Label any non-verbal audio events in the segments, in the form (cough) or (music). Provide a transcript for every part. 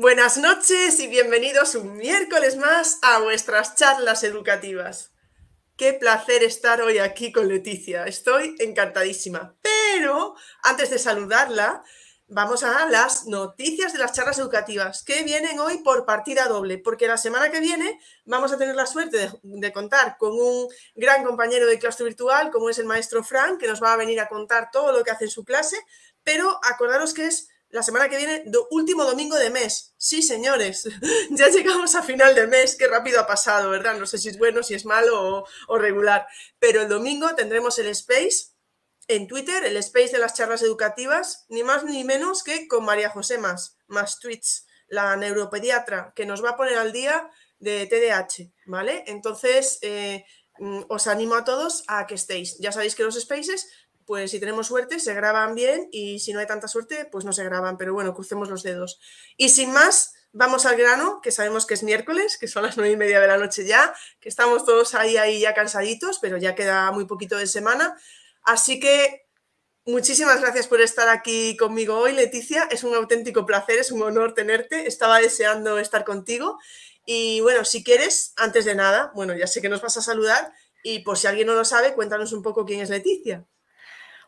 Buenas noches y bienvenidos un miércoles más a vuestras charlas educativas. Qué placer estar hoy aquí con Leticia. Estoy encantadísima. Pero antes de saludarla, vamos a las noticias de las charlas educativas que vienen hoy por partida doble, porque la semana que viene vamos a tener la suerte de, contar con un gran compañero de claustro virtual, como es el maestro Frank, que nos va a venir a contar todo lo que hace en su clase, pero acordaros que es la semana que viene, último domingo de mes. Sí, señores, (laughs) ya llegamos a final de mes, qué rápido ha pasado, ¿verdad? No sé si es bueno, si es malo o, regular, pero el domingo tendremos el Space en Twitter, el Space de las charlas educativas, ni más ni menos que con María José Más, más tweets, la neuropediatra, que nos va a poner al día de TDAH, ¿vale? Entonces, eh, mm, os animo a todos a que estéis. Ya sabéis que los Spaces pues si tenemos suerte se graban bien y si no hay tanta suerte, pues no se graban, pero bueno, crucemos los dedos. Y sin más, vamos al grano, que sabemos que es miércoles, que son las nueve y media de la noche ya, que estamos todos ahí, ahí ya cansaditos, pero ya queda muy poquito de semana. Así que muchísimas gracias por estar aquí conmigo hoy, Leticia. Es un auténtico placer, es un honor tenerte. Estaba deseando estar contigo. Y bueno, si quieres, antes de nada, bueno, ya sé que nos vas a saludar y por si alguien no lo sabe, cuéntanos un poco quién es Leticia.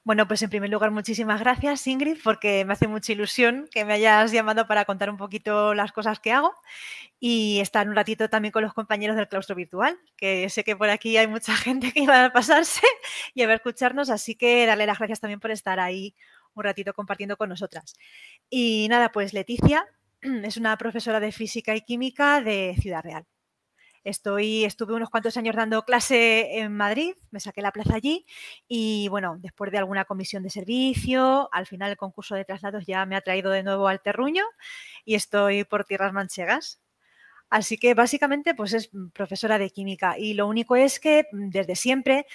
Bueno, pues en primer lugar, muchísimas gracias, Ingrid, porque me hace mucha ilusión que me hayas llamado para contar un poquito las cosas que hago y estar un ratito también con los compañeros del claustro virtual, que sé que por aquí hay mucha (laughs) gente que va a pasarse y a ver escucharnos, así que darle las gracias también por estar ahí un ratito compartiendo con nosotras. Y nada, pues Leticia (clears throat) es una profesora de física y química de Ciudad Real. Estoy, estuve unos cuantos años dando clase en Madrid, me saqué la plaza allí y bueno, después de alguna comisión de servicio, al final el concurso de traslados ya me ha traído de nuevo al terruño y estoy por tierras manchegas. Así que básicamente pues es profesora de química y lo único es que mm, desde siempre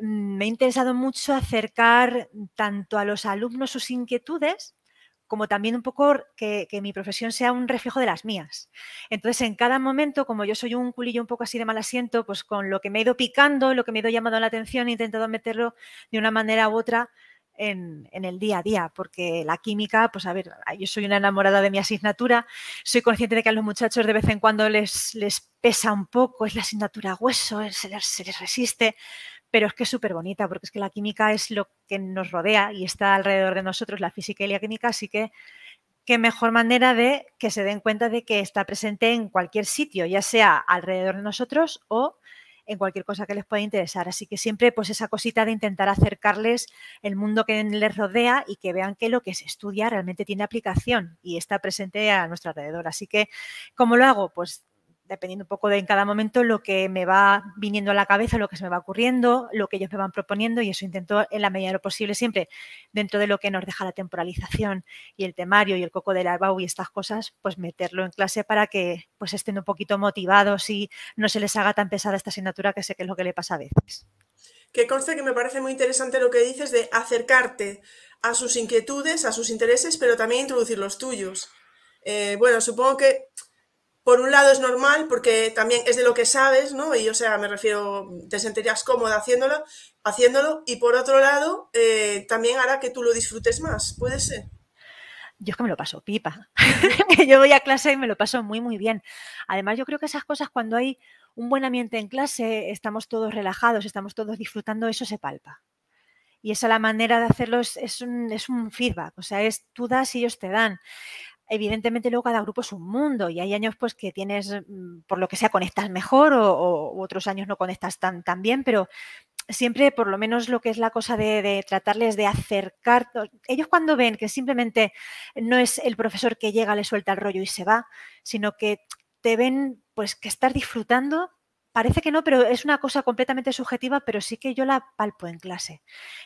mm, me ha interesado mucho acercar tanto a los alumnos sus inquietudes como también un poco que, mi profesión sea un reflejo de las mías. Entonces, en cada momento, como yo soy un culillo un poco así de mal asiento, pues con lo que me he ido picando, lo que me he ido llamando la atención, he intentado meterlo de una manera u otra en, el día a día, porque la química, pues a ver, yo soy una enamorada de mi asignatura, soy consciente de que a los muchachos de vez en cuando les, les pesa un poco, es la asignatura hueso, se se les resiste, pero es que es súper bonita porque es que la química es lo que nos rodea y está alrededor de nosotros, la física y la química, así que qué mejor manera de que se den cuenta de que está presente en cualquier sitio, ya sea alrededor de nosotros o en cualquier cosa que les pueda interesar. Así que siempre pues esa cosita de intentar acercarles el mundo que les rodea y que vean que lo que se estudia realmente tiene aplicación y está presente a nuestro alrededor. Así que, ¿cómo lo hago? Pues dependiendo un poco de en cada momento lo que me va viniendo a la cabeza, lo que se me va ocurriendo, lo que ellos me van proponiendo y eso intento en la medida de lo posible siempre dentro de lo que nos deja la temporalización y el temario y el coco de la EBAU y estas cosas, pues meterlo en clase para que pues estén un poquito motivados y no se les haga tan pesada esta asignatura que sé que es lo que le pasa a veces. Que conste que me parece muy interesante lo que dices de acercarte a sus inquietudes, a sus intereses, pero también introducir los tuyos. Eh, bueno, supongo que por un lado es normal porque también es de lo que sabes, ¿no? Y o sea, me refiero, te sentirías cómoda haciéndolo, haciéndolo y por otro lado eh, también hará que tú lo disfrutes más, ¿puede ser? Yo es que me lo paso pipa. (laughs) yo voy a clase y me lo paso muy, muy bien. Además, yo creo que esas cosas cuando hay un buen ambiente en clase, estamos todos relajados, estamos todos disfrutando, eso se palpa. Y esa la manera de hacerlo es, un, es un feedback, o sea, es tú das y ellos te dan evidentemente luego cada grupo es un mundo y hay años pues que tienes, mm, por lo que sea, conectas mejor o, otros años no conectas tan, tan, bien, pero siempre por lo menos lo que es la cosa de, tratarles de acercar, ellos cuando ven que simplemente no es el profesor que llega, le suelta el rollo y se va, sino que te ven pues que estás disfrutando Parece que no, pero es una cosa completamente subjetiva, pero sí que yo la palpo en clase.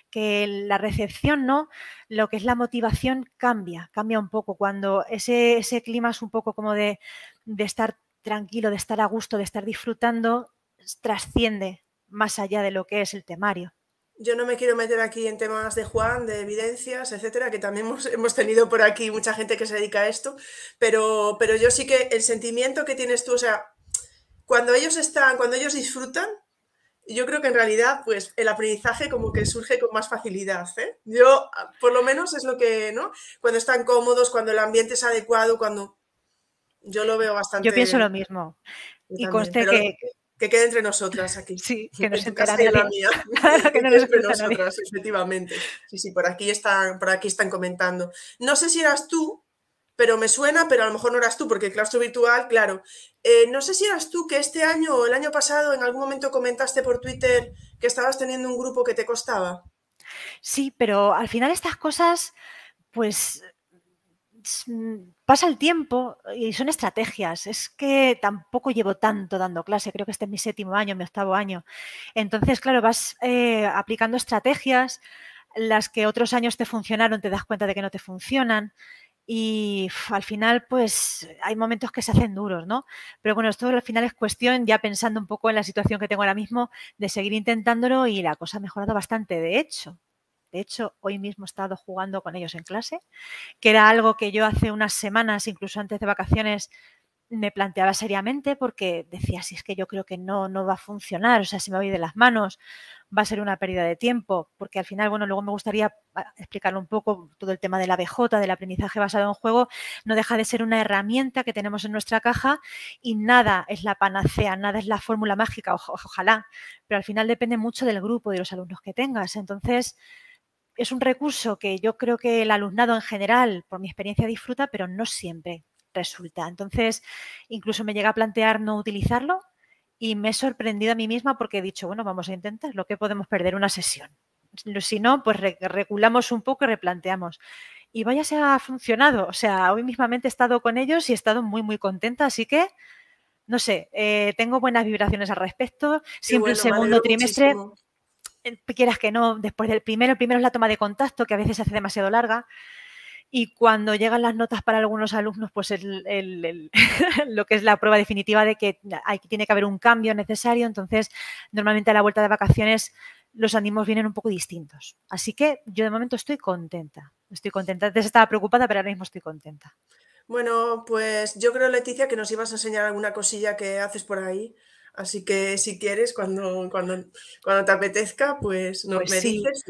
Que la recepción no, lo que es la motivación cambia, cambia un poco. Cuando ese, ese clima es un poco como de, de estar tranquilo, de estar a gusto, de estar disfrutando, trasciende más allá de lo que es el temario. Yo no me quiero meter aquí en temas de Juan, de evidencias, etcétera, que también hemos, tenido por aquí mucha gente que se dedica a esto, pero, pero yo sí que el sentimiento que tienes tú, o sea, cuando ellos están, cuando ellos disfrutan, yo creo que en realidad, pues el aprendizaje como que surge con más facilidad. ¿eh? Yo, por lo menos, es lo que, ¿no? Cuando están cómodos, cuando el ambiente es adecuado, cuando yo lo veo bastante. Yo pienso lo mismo. y conste que, que quede entre nosotras aquí. Sí, que no se (laughs) entera la mía. (laughs) (laughs) que no entre nosotras, efectivamente. Sí, sí, por aquí están, por aquí están comentando. No sé si eras tú, pero me suena, pero a lo mejor no eras tú, porque claustro virtual, claro. Eh, no sé si eras tú que este año o el año pasado en algún momento comentaste por Twitter que estabas teniendo un grupo que te costaba. Sí, pero al final estas cosas, pues Mm, pasa el tiempo y son estrategias. Es que tampoco llevo tanto dando clase, creo que este es mi séptimo año, mi octavo año. Entonces, claro, vas eh, aplicando estrategias, las que otros años te funcionaron, te das cuenta de que no te funcionan. Y al final, pues hay momentos que se hacen duros, ¿no? Pero bueno, esto al final es cuestión, ya pensando un poco en la situación que tengo ahora mismo, de seguir intentándolo y la cosa ha mejorado bastante, de hecho. De hecho, hoy mismo he estado jugando con ellos en clase, que era algo que yo hace unas semanas, incluso antes de vacaciones, me planteaba seriamente porque decía, si es que yo creo que no, no va a funcionar, o sea, si me voy de las manos, va a ser una pérdida de tiempo, porque al final, bueno, luego me gustaría ah, explicar un poco todo el tema de la BJ, del aprendizaje basado en juego, no deja de ser una herramienta que tenemos en nuestra caja y nada es la panacea, nada es la fórmula mágica, ojalá, pero al final depende mucho del grupo, de los alumnos que tengas. Entonces, es un recurso que yo creo que el alumnado en general, por mi experiencia, disfruta, pero no siempre resulta. Entonces, incluso me llega a plantear no utilizarlo y me he sorprendido a mí misma porque he dicho, bueno, vamos a intentar lo que podemos perder una sesión. Si no, pues regulamos un poco y replanteamos. Y vaya se ha funcionado. O sea, hoy mismamente he estado con ellos y he estado muy, muy contenta. Así que, no sé, eh, tengo buenas vibraciones al respecto. Siempre el segundo trimestre quieras que no, después del primero, el primero es la toma de contacto, que a veces se hace demasiado larga. Y cuando llegan las notas para algunos alumnos, pues (laughs) lo que es la prueba definitiva de que hay, tiene que haber un cambio necesario, entonces normalmente a la vuelta de vacaciones los ánimos vienen un poco distintos. Así que yo de momento estoy contenta. Estoy contenta. Antes estaba preocupada, pero ahora mismo estoy contenta. Bueno, pues yo creo, Leticia, que nos ibas a enseñar alguna cosilla que haces por ahí. Así que si quieres, cuando, cuando, cuando te apetezca, pues, no, pues me dices.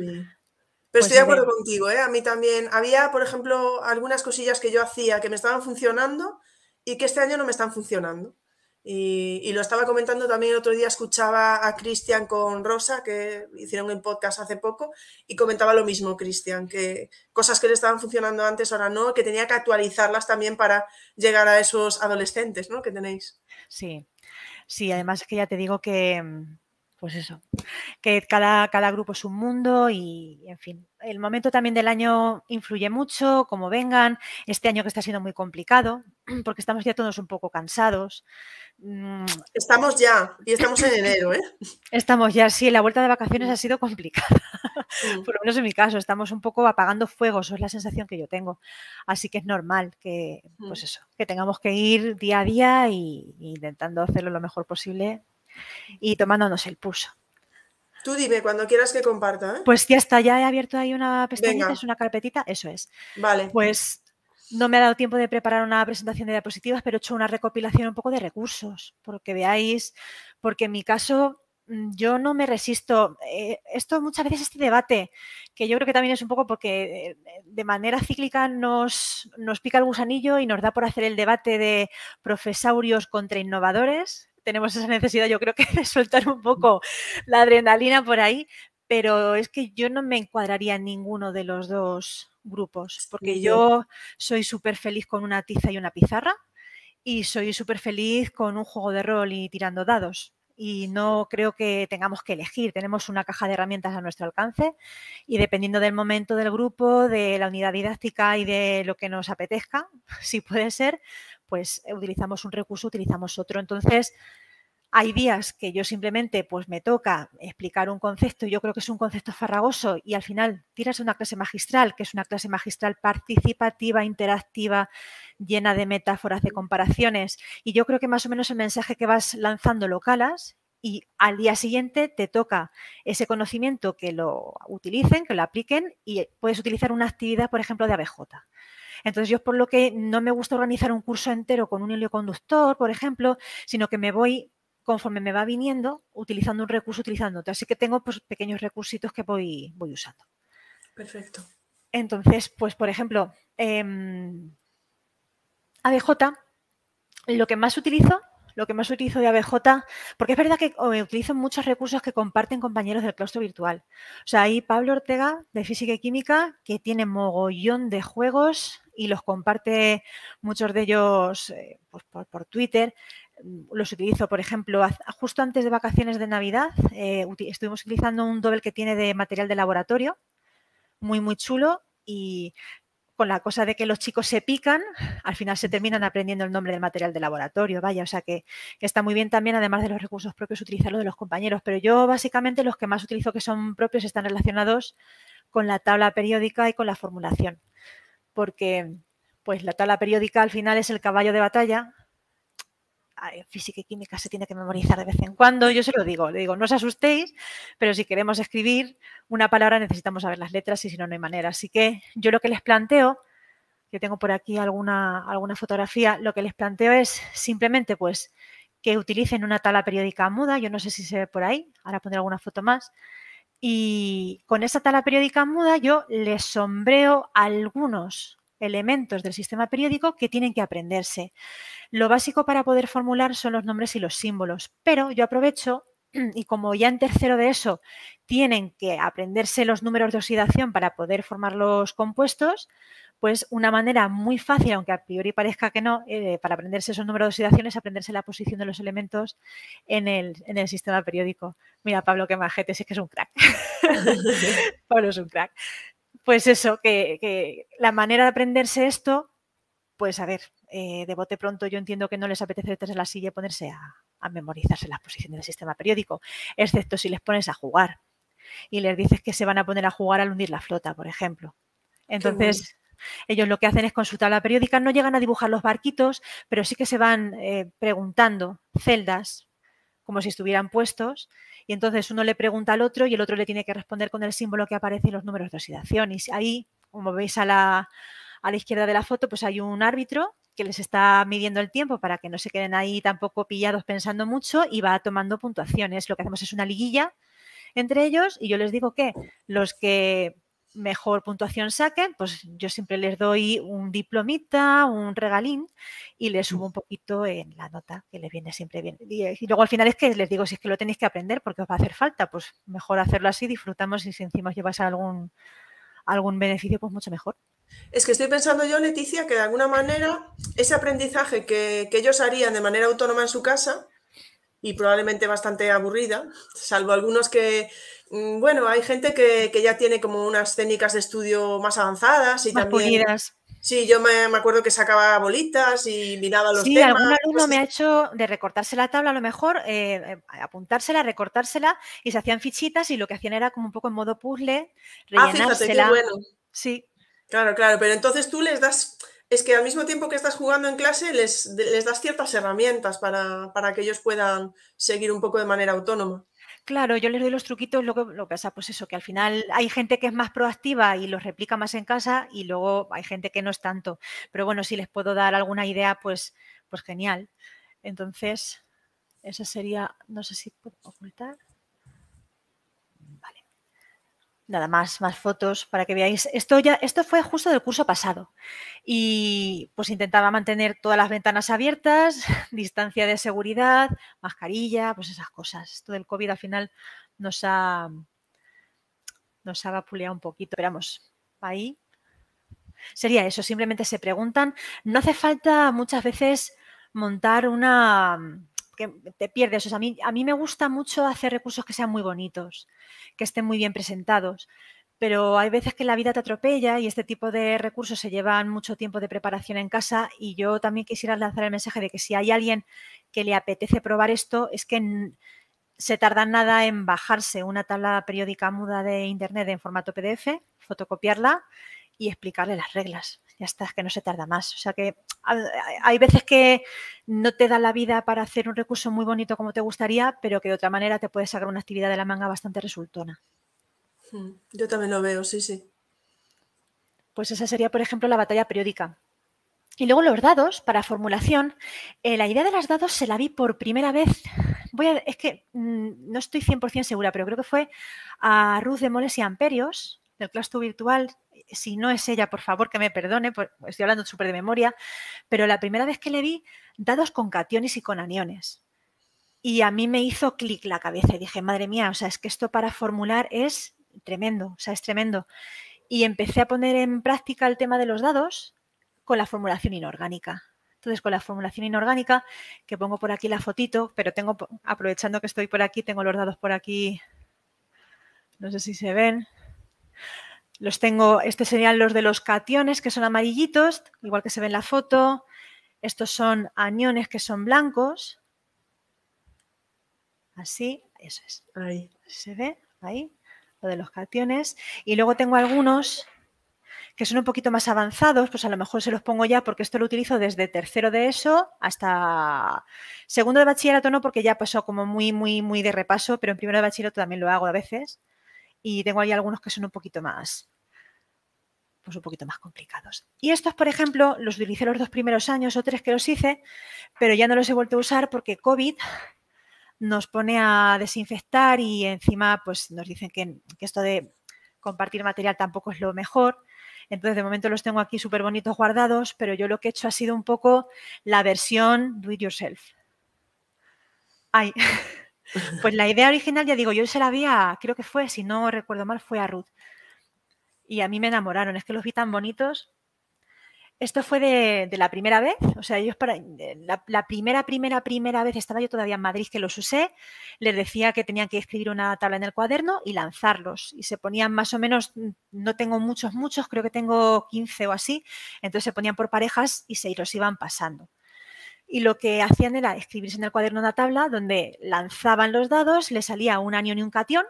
Pero pues estoy de acuerdo contigo, ¿eh? A mí también. Había, por ejemplo, algunas cosillas que yo hacía que me estaban funcionando y que este año no me están funcionando. Y, lo estaba comentando también el otro día, escuchaba a Cristian con Rosa, que hicieron un podcast hace poco, y comentaba lo mismo, Cristian, que cosas que le estaban funcionando antes, ahora no, que tenía que actualizarlas también para llegar a esos adolescentes, ¿no? Que tenéis. Sí, Sí, además es que ya te digo que, mm, pues eso, que cada, cada grupo es un mundo y, en fin, el momento también del año influye mucho, como vengan, este año que está siendo muy complicado, (clears throat) porque estamos ya todos un poco cansados. Mm, estamos ya, y estamos en enero, ¿eh? (laughs) Estamos ya, sí, la vuelta de vacaciones ha sido complicada. Por lo menos en mi caso, estamos un poco apagando fuegos, es la sensación que yo tengo. Así que es normal que, pues eso, que tengamos que ir día a día y, intentando hacerlo lo mejor posible y tomándonos el pulso. Tú dime cuando quieras que comparta. ¿eh? Pues ya está, ya he abierto ahí una pestañita, es una carpetita, eso es. Vale. Pues no me ha dado tiempo de preparar una presentación de diapositivas, pero he hecho una recopilación un poco de recursos, porque veáis, porque en mi caso mm, yo no me resisto. Eh, esto muchas veces este debate, que yo creo que también es un poco porque eh, de manera cíclica nos, nos pica el gusanillo y nos da por hacer el debate de profesaurios contra innovadores. Tenemos esa necesidad, yo creo que (laughs) de soltar un poco la adrenalina por ahí, pero es que yo no me encuadraría en ninguno de los dos grupos, porque yo soy súper feliz con una tiza y una pizarra y soy súper feliz con un juego de rol y tirando dados. Y no creo que tengamos que elegir, tenemos una caja de herramientas a nuestro alcance y dependiendo del momento del grupo, de la unidad didáctica y de lo que nos apetezca, (laughs) si puede ser, pues utilizamos un recurso, utilizamos otro. Entonces, Hay días que yo simplemente pues me toca explicar un concepto yo creo que es un concepto farragoso y al final tiras una clase magistral, que es una clase magistral participativa, interactiva, llena de metáforas, de comparaciones y yo creo que más o menos el mensaje que vas lanzando lo calas y al día siguiente te toca ese conocimiento que lo utilicen, que lo apliquen y puedes utilizar una actividad, por ejemplo, de ABJ. Entonces yo por lo que no me gusta organizar un curso entero con un hilo conductor, por ejemplo, sino que me voy conforme me va viniendo, utilizando un recurso, utilizando otro. Así que tengo pues, pequeños recursitos que voy, voy usando. Perfecto. Entonces, pues por ejemplo, eh, ABJ, lo que más utilizo, lo que más utilizo de ABJ, porque es verdad que utilizo muchos recursos que comparten compañeros del claustro virtual. O sea, hay Pablo Ortega de Física y Química que tiene mogollón de juegos y los comparte muchos de ellos eh, pues, por, por, Twitter. Los utilizo, por ejemplo, justo antes de vacaciones de Navidad, eh, estuvimos utilizando un doble que tiene de material de laboratorio, muy, muy chulo. Y con la cosa de que los chicos se pican, al final se terminan aprendiendo el nombre del material de laboratorio, vaya, o sea que, que, está muy bien también, además de los recursos propios, utilizarlo de los compañeros, pero yo básicamente los que más utilizo que son propios están relacionados con la tabla periódica y con la formulación, porque pues la tabla periódica al final es el caballo de batalla física y química se tiene que memorizar de vez en cuando. Yo se lo digo, le digo, no os asustéis, pero si queremos escribir una palabra necesitamos saber las letras y si no, no hay manera. Así que yo lo que les planteo, yo tengo por aquí alguna, alguna fotografía, lo que les planteo es simplemente pues que utilicen una tabla periódica muda, yo no sé si se ve por ahí, ahora pondré alguna foto más, y con esa tabla periódica muda yo les sombreo algunos elementos del sistema periódico que tienen que aprenderse. Lo básico para poder formular son los nombres y los símbolos, pero yo aprovecho (clears throat) y como ya en tercero de eso tienen que aprenderse los números de oxidación para poder formar los compuestos, pues una manera muy fácil, aunque a priori parezca que no, eh, para aprenderse esos números de oxidación es aprenderse la posición de los elementos en el, en el sistema periódico. Mira, Pablo, qué majete, sí que es un crack. (laughs) Pablo es un crack pues eso, que, la manera de aprenderse esto, pues a ver, eh, de bote pronto yo entiendo que no les apetece meterse en la silla y ponerse a, memorizarse las posiciones del sistema periódico, excepto si les pones a jugar y les dices que se van a poner a jugar al hundir la flota, por ejemplo. Entonces, ellos lo que hacen es con su tabla periódica, no llegan a dibujar los barquitos, pero sí que se van eh, preguntando celdas como si estuvieran puestos y entonces uno le pregunta al otro y el otro le tiene que responder con el símbolo que aparece y los números de oxidación. Y ahí, como veis a la, a la izquierda de la foto, pues hay un árbitro que les está midiendo el tiempo para que no se queden ahí tampoco pillados pensando mucho y va tomando puntuaciones. Lo que hacemos es una liguilla entre ellos y yo les digo que los que mejor puntuación saquen, pues yo siempre les doy un diplomita, un regalín y les subo un poquito en la nota, que les viene siempre bien. Y, luego al final es que les digo, si es que lo tenéis que aprender porque os va a hacer falta, pues mejor hacerlo así, disfrutamos y si encima llevas algún, algún beneficio, pues mucho mejor. Es que estoy pensando yo, Leticia, que de alguna manera ese aprendizaje que, que ellos harían de manera autónoma en su casa, y probablemente bastante aburrida, salvo algunos que, Mm, bueno, hay gente que, ya tiene como unas técnicas de estudio más avanzadas y también. Sí, yo me, acuerdo que sacaba bolitas y miraba los sí, temas. algún alumno me ha hecho de recortarse la tabla, a lo mejor, eh, eh, apuntársela, recortársela y se hacían fichitas y lo que hacían era como un poco en modo puzzle, rellenársela. Ah, fíjate, qué bueno. Sí. Claro, claro, pero entonces tú les das, es que al mismo tiempo que estás jugando en clase, les, les das ciertas herramientas para, para que ellos puedan seguir un poco de manera autónoma. Claro, yo les doy los truquitos, lo que, lo pasa, pues eso, que al final hay gente que es más proactiva y los replica más en casa y luego hay gente que no es tanto. Pero bueno, si les puedo dar alguna idea, pues, pues genial. Entonces, esa sería, no sé si puedo ocultar nada más, más fotos para que veáis. Esto ya, esto fue justo del curso pasado y pues intentaba mantener todas las ventanas abiertas, (laughs) distancia de seguridad, mascarilla, pues esas cosas. Esto del COVID al final nos ha, nos ha vapuleado un poquito. Esperamos, ahí. Sería eso, simplemente se preguntan. No hace falta muchas veces montar una que te pierdes. O sea, a, mí, a mí me gusta mucho hacer recursos que sean muy bonitos, que estén muy bien presentados, pero hay veces que la vida te atropella y este tipo de recursos se llevan mucho tiempo de preparación en casa y yo también quisiera lanzar el mensaje de que si hay alguien que le apetece probar esto, es que se tarda nada en bajarse una tabla periódica muda de Internet en formato PDF, fotocopiarla y explicarle las reglas. Ya está, es que no se tarda más. O sea que hay veces que no te da la vida para hacer un recurso muy bonito como te gustaría, pero que de otra manera te puedes sacar una actividad de la manga bastante resultona. Hmm, yo también lo veo, sí, sí. Pues esa sería, por ejemplo, la batalla periódica. Y luego los dados para formulación. Eh, la idea de los dados se la vi por primera vez. Voy a, es que mm, no estoy 100% segura, pero creo que fue a Ruth de Moles y Amperios, del claustro virtual. Si no es ella, por favor, que me perdone, estoy hablando súper de memoria. Pero la primera vez que le vi dados con cationes y con aniones. Y a mí me hizo clic la cabeza y dije, madre mía, o sea, es que esto para formular es tremendo, o sea, es tremendo. Y empecé a poner en práctica el tema de los dados con la formulación inorgánica. Entonces, con la formulación inorgánica, que pongo por aquí la fotito, pero tengo, aprovechando que estoy por aquí, tengo los dados por aquí, no sé si se ven. Los tengo, estos serían los de los cationes, que son amarillitos, igual que se ve en la foto. Estos son aniones, que son blancos. Así, eso es. Ahí. ¿Se ve? Ahí lo de los cationes. Y luego tengo algunos que son un poquito más avanzados, pues a lo mejor se los pongo ya porque esto lo utilizo desde tercero de eso hasta segundo de bachillerato no, porque ya pasó como muy, muy, muy de repaso, pero en primero de bachillerato también lo hago a veces. Y tengo ahí algunos que son un poquito más, un poquito más complicados. Y estos, por ejemplo, los utilicé los dos primeros años o tres que los hice, pero ya no los he vuelto a usar porque COVID nos pone a desinfectar y encima pues nos dicen que, esto de compartir material tampoco es lo mejor. Entonces, de momento los tengo aquí súper bonitos guardados, pero yo lo que he hecho ha sido un poco la versión do it yourself. Ay, (laughs) pues la idea original, ya digo, yo se la había, creo que fue, si no recuerdo mal, fue a Ruth. Y a mí me enamoraron, es que los vi tan bonitos esto fue de, la primera vez, o sea, ellos para la, primera, primera, primera vez estaba yo todavía en Madrid que los usé, les decía que tenían que escribir una tabla en el cuaderno y lanzarlos. Y se ponían más o menos, no tengo muchos, muchos, creo que tengo 15 o así, entonces se ponían por parejas y se los iban pasando. Y lo que hacían era escribirse en el cuaderno una tabla donde lanzaban los dados, le salía un anión y un cation,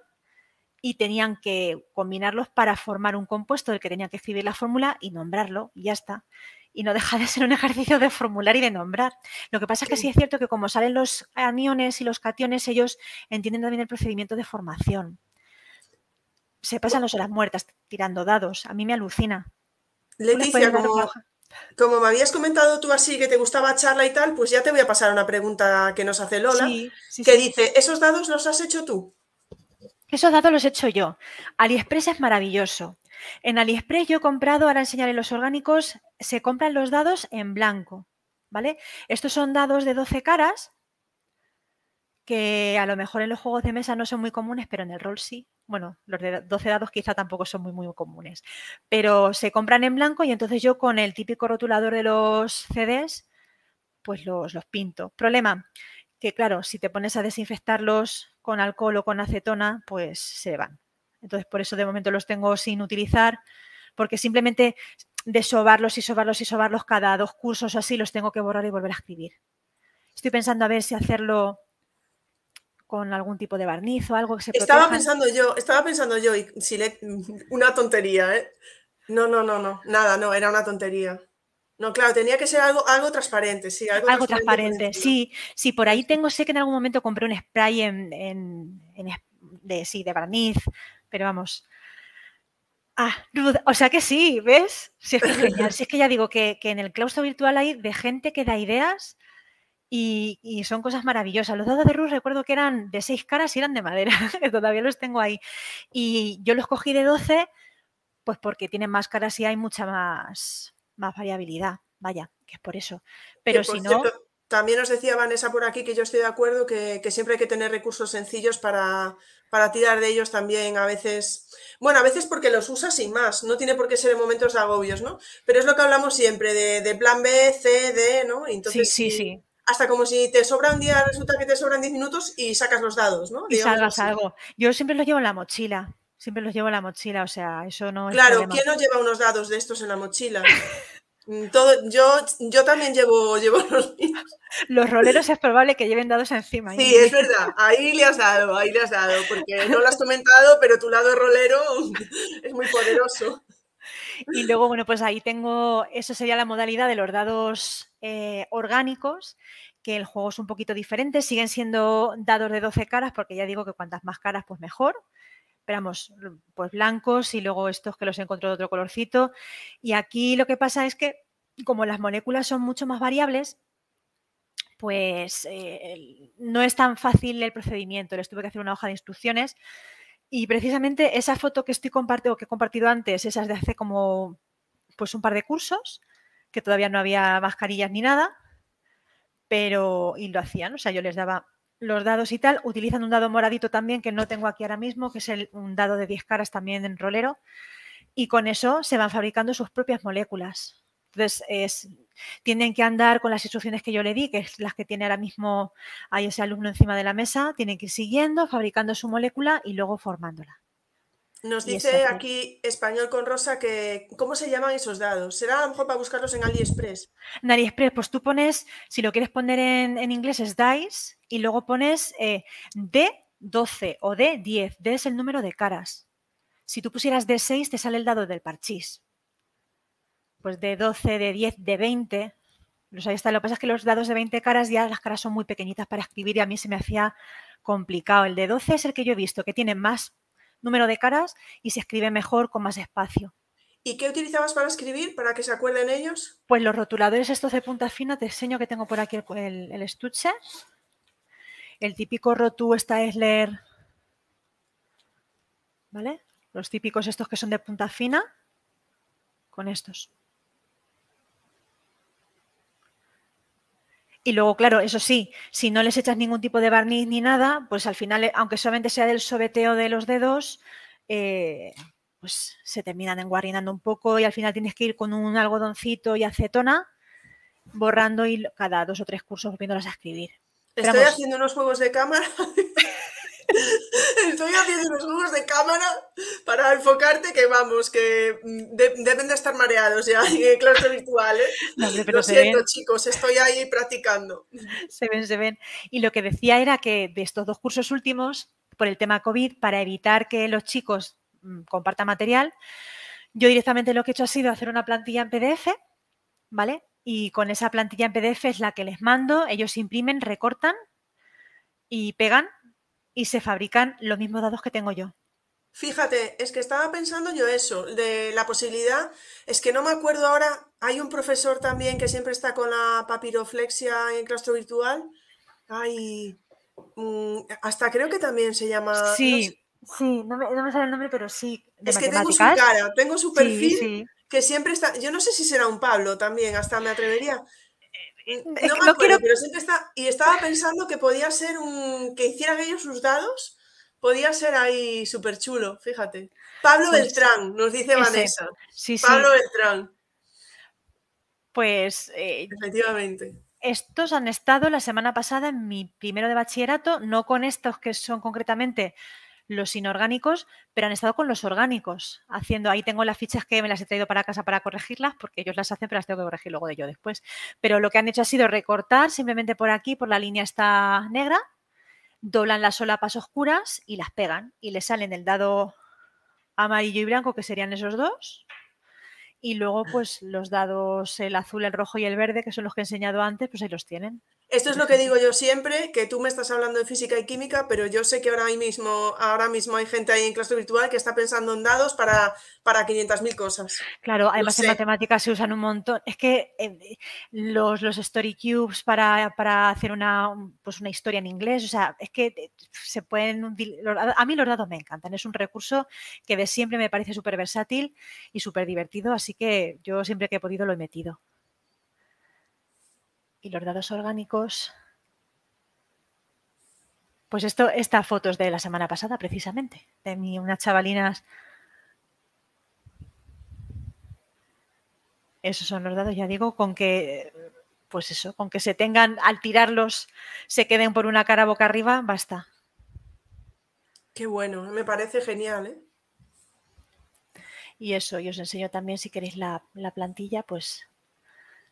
y tenían que combinarlos para formar un compuesto del que tenían que escribir la fórmula y nombrarlo y ya está. Y no deja de ser un (laughs) ejercicio de formular y de nombrar. Lo que pasa es que sí es cierto que como salen los aniones y los cationes, ellos entienden también el procedimiento de formación. Se pasan las horas muertas tirando dados. A mí me alucina. Leticia, como, me habías comentado tú así que te gustaba charla y tal, pues ya te voy a pasar una pregunta que nos hace Lola, que dice, ¿esos dados los has hecho tú? Esos datos los he hecho yo. AliExpress es maravilloso. En AliExpress yo he comprado, ahora enseñaré los orgánicos, se compran los dados en blanco, ¿vale? Estos son dados de 12 caras, que a lo mejor en los juegos de mesa no son muy comunes, pero en el rol sí. Bueno, los de 12 dados quizá tampoco son muy, muy comunes. Pero se compran en blanco y entonces yo con el típico rotulador de los CDs, pues los, los pinto. Problema, que claro, si te pones a desinfectarlos con alcohol o con acetona, pues se van. Entonces, por eso de momento los tengo sin utilizar, porque simplemente de sobarlos y sobarlos y sobarlos cada dos cursos o así los tengo que borrar y volver a escribir. Estoy pensando a ver si hacerlo con algún tipo de barniz o algo que se Estaba pensando yo, estaba pensando yo, y si le, una tontería, ¿eh? No, no, no, no, nada, no, era una tontería. No, claro, tenía que ser algo, algo transparente, sí. Algo, transparente, sí. Sí, por ahí tengo, sé que en algún momento compré un spray en, de, sí, de barniz, pero vamos. Ah, o sea que sí, ¿ves? Sí, es que genial. Sí, es que ya digo que, en el claustro virtual hay de gente que da ideas y, son cosas maravillosas. Los dados de Ruth recuerdo que eran de seis caras y eran de madera, (laughs) que todavía los tengo ahí. Y yo los cogí de 12, pues porque tienen más caras y hay mucha más, más variabilidad, vaya, que es por eso. Pero si no... también nos decía Vanessa por aquí que yo estoy de acuerdo que, siempre hay que tener recursos sencillos para, para, tirar de ellos también a veces. Bueno, a veces porque los usas sin más, no tiene por qué ser en momentos de agobios, ¿no? Pero es lo que hablamos siempre, de, plan B, C, D, ¿no? Entonces, sí, sí, sí. Hasta como si te sobra un día, resulta que te sobran 10 minutos y sacas los dados, ¿no? Y salgas algo. Yo siempre los llevo en la mochila. Siempre los llevo en la mochila, o sea, eso no es. Claro, ¿quién no lleva unos dados de estos en la mochila? Mm, todo, yo, yo también llevo, llevo (laughs) los míos. Los roleros es probable que lleven dados encima. Sí, es verdad. Ahí le has dado, ahí le has dado, porque no lo has comentado, pero tu lado rolero (laughs) es muy poderoso. Y luego, bueno, pues ahí tengo, eso sería la modalidad de los dados eh, orgánicos, que el juego es un poquito diferente, siguen siendo dados de 12 caras, porque ya digo que cuantas más caras, pues mejor. Esperamos, pues blancos y luego estos que los encontró de otro colorcito. Y aquí lo que pasa es que como las moléculas son mucho más variables, pues eh, no es tan fácil el procedimiento. Les tuve que hacer una hoja de instrucciones y precisamente esa foto que estoy compartiendo, que he compartido antes, esas de hace como pues un par de cursos, que todavía no había mascarillas ni nada, pero y lo hacían, o sea, yo les daba los dados y tal, utilizan un dado moradito también que no tengo aquí ahora mismo, que es un dado de 10 caras también en rolero, y con eso se van fabricando sus propias moléculas. Entonces, es, tienen que andar con las instrucciones que yo le di, que es las que tiene ahora mismo ahí ese alumno encima de la mesa, tienen que ir siguiendo, fabricando su molécula y luego formándola. Nos dice aquí Español con Rosa que ¿cómo se llaman esos dados? ¿Será a lo mejor para buscarlos en AliExpress? En AliExpress, pues tú pones, si lo quieres poner en, inglés es DICE y luego pones eh, D12 o D10. D es el número de caras. Si tú pusieras D6 te sale el dado del parchís pues de 12, de 10, de 20. Pues ahí está. Lo que pasa es que los dados de 20 caras ya las caras son muy pequeñitas para escribir y a mí se me hacía complicado. El de 12 es el que yo he visto, que tiene más número de caras y se escribe mejor con más espacio. ¿Y qué utilizabas para escribir, para que se acuerden ellos? Pues los rotuladores estos de punta fina, te enseño que tengo por aquí el, el, estuche. El típico rotu leer ¿vale? Los típicos estos que son de punta fina, con estos. Y luego, claro, eso sí, si no les echas ningún tipo de barniz ni nada, pues al final, eh, aunque solamente sea del sobeteo de los dedos, eh, pues se terminan enguarrinando un poco y al final tienes que ir con un algodoncito y acetona borrando y cada dos o tres cursos volviéndolas a escribir. Estoy haciendo unos juegos de cámara (laughs) (laughs) Estoy haciendo unos juegos de cámara para enfocarte que vamos, que mm, deben de estar mareados ya en claustro virtual. ¿eh? lo siento, chicos, estoy ahí practicando. Se ven, se ven. Y lo que decía era que de estos dos cursos últimos, por el tema COVID, para evitar que los chicos mm, compartan material, yo directamente lo que he hecho ha sido hacer una plantilla en PDF, ¿vale? Y con esa plantilla en PDF es la que les mando, ellos imprimen, recortan y pegan y se fabrican los mismos dados que tengo yo. Fíjate, es que estaba pensando yo eso, de la posibilidad, es que no me acuerdo ahora, hay un profesor también que siempre está con la papiroflexia en claustro virtual. Ay, mm, hasta creo que también se llama. Sí, sí, no me, sale el nombre, pero sí. es que tengo su cara, tengo su perfil que siempre está. Yo no sé si será un Pablo también, hasta me atrevería. Eh, no me acuerdo, pero siempre está. Y estaba pensando que podía ser un. que hicieran ellos sus dados. Podía ser ahí súper chulo, fíjate. Pablo pues Beltrán, nos dice Vanessa. Sí, Pablo Beltrán. Pues. Eh, Efectivamente. Estos han estado la semana pasada en mi primero de bachillerato, no con estos que son concretamente los inorgánicos, pero han estado con los orgánicos, haciendo, ahí tengo las fichas que me las he traído para casa para corregirlas, porque ellos las hacen, pero las tengo que corregir luego de yo después. Pero lo que han hecho ha sido recortar simplemente por aquí, por la línea esta negra, doblan las solapas oscuras y las pegan y le salen el dado amarillo y blanco, que serían esos dos, y luego pues los dados, el azul, el rojo y el verde, que son los que he enseñado antes, pues ahí los tienen. Esto es lo que digo yo siempre, que tú me estás hablando de física y química, pero yo sé que ahora mismo, ahora mismo hay gente ahí en clase virtual que está pensando en dados para, para 500.000 cosas. Claro, además en matemáticas se usan un montón. Es que eh, los, los story cubes para, para, hacer una, pues una historia en inglés, o sea, es que eh, se pueden... A mí los dados me encantan, es un recurso que de siempre me parece súper versátil y súper divertido, así que yo siempre que he podido lo he metido. Y los dados orgánicos. Pues esto, esta foto es de la semana pasada, precisamente, de mi, unas chavalinas. Esos son los dados, ya digo, con que, pues eso, con que se tengan, al tirarlos, se queden por una cara boca arriba, basta. Qué bueno, me parece genial, ¿eh? Y eso, y os enseño también, si queréis la, la plantilla, pues